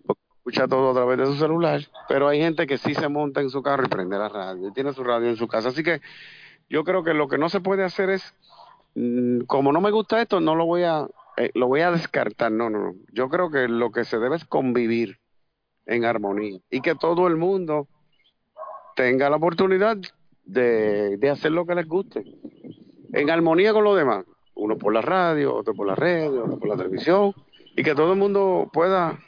porque escucha todo a través de su celular, pero hay gente que sí se monta en su carro y prende la radio, y tiene su radio en su casa. Así que yo creo que lo que no se puede hacer es, mm, como no me gusta esto, no lo voy a, eh, lo voy a descartar. No, no, no. Yo creo que lo que se debe es convivir en armonía y que todo el mundo tenga la oportunidad de, de hacer lo que les guste, en armonía con los demás. Uno por la radio, otro por la red, otro por la televisión, y que todo el mundo pueda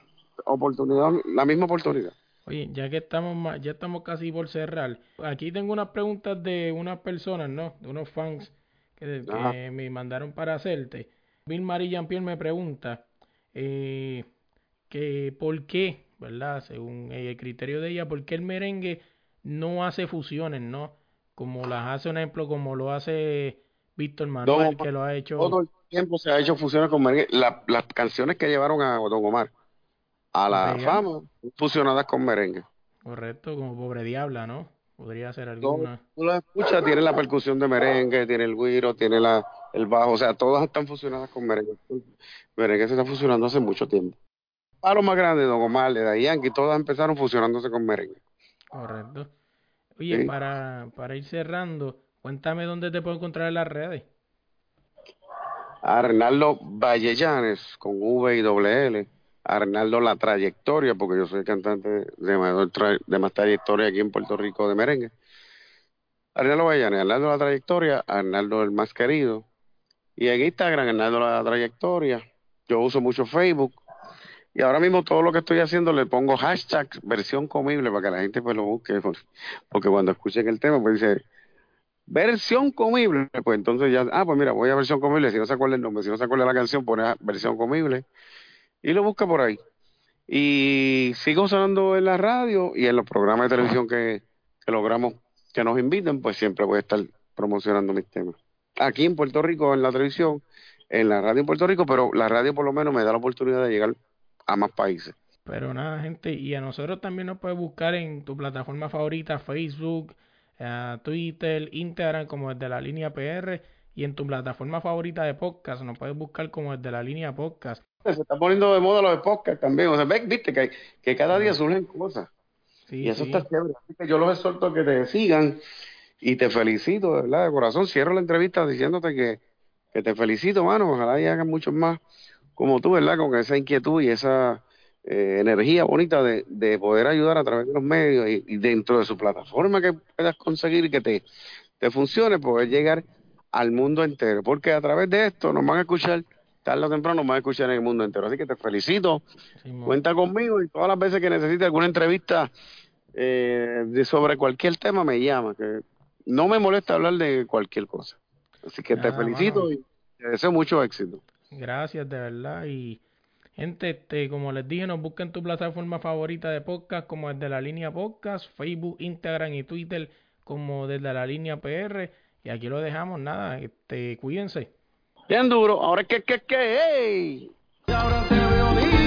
oportunidad, la misma oportunidad. Oye, ya que estamos ya estamos casi por cerrar, aquí tengo unas preguntas de unas personas, ¿no? De unos fans que, me mandaron para hacerte. Bill Marie Jean-Pierre me pregunta eh, que por qué, ¿verdad? Según el criterio de ella, por qué el merengue no hace fusiones, ¿no? Como las hace, un ejemplo, como lo hace Víctor Manuel, Don- que lo ha hecho. Todo el tiempo se ha hecho fusiones con merengue. La- las canciones que llevaron a Don Omar a la fama, fusionadas con merengue. Correcto, como Pobre Diabla, ¿no? Podría ser alguna. tú lo escuchas, tiene la percusión de merengue, tiene el güiro, tiene la, el bajo, o sea, todas están fusionadas con merengue. Merengue se está fusionando hace mucho tiempo. Para los más grandes, Don Omar, de Yankee, todas empezaron fusionándose con merengue. Correcto. Oye, Sí. para, para ir cerrando, cuéntame dónde te puedo encontrar en las redes. Arnaldo Vallellanes, con V y doble. Arnaldo La Trayectoria, porque yo soy cantante de más trayectoria aquí en Puerto Rico de merengue. Arnaldo Vallellanes, Arnaldo La Trayectoria, Arnaldo el más querido. Y en Instagram, Arnaldo La Trayectoria. Yo uso mucho Facebook. Y ahora mismo todo lo que estoy haciendo le pongo hashtag versión comible para que la gente pues lo busque. por- Porque cuando escuchen el tema, pues dice, versión comible. Pues entonces ya, ah, pues mira, voy a versión comible. Si no se acuerda el nombre, si no se acuerda la canción, pone a versión comible y lo busca por ahí. Y sigo sonando en la radio y en los programas de televisión que, que logramos que nos inviten, pues siempre voy a estar promocionando mis temas. Aquí en Puerto Rico, en la televisión, en la radio en Puerto Rico, pero la radio por lo menos me da la oportunidad de llegar a más países. Pero nada, gente, y a nosotros también nos puedes buscar en tu plataforma favorita, Facebook, eh, Twitter, Instagram, como desde la línea PR, y en tu plataforma favorita de podcast, nos puedes buscar como desde la línea podcast. Se está poniendo de moda los de podcast también. O sea, ve, viste que, que cada día surgen cosas. Sí, Y eso sí. está chévere. Así que yo los exhorto a que te sigan y te felicito, de verdad, de corazón. Cierro la entrevista diciéndote que, que te felicito, mano. Ojalá y hagan muchos más como tú, ¿verdad? Con esa inquietud y esa eh, energía bonita de, de poder ayudar a través de los medios y, y dentro de su plataforma que puedas conseguir y que te, te funcione, poder llegar al mundo entero. Porque a través de esto nos van a escuchar, tarde o temprano nos van a escuchar en el mundo entero. Así que te felicito. Sí, Cuenta conmigo y todas las veces que necesite alguna entrevista eh, de sobre cualquier tema me llama, que no me molesta hablar de cualquier cosa. Así que te felicito mano. y te deseo mucho éxito. Gracias, de verdad. Y gente, este, como les dije, nos busquen tu plataforma favorita de podcast, como desde la línea podcast, Facebook, Instagram y Twitter, como desde la línea PR. Y aquí lo dejamos, nada, este, cuídense. Bien duro, ahora que, que, que, hey. Ahora te veo.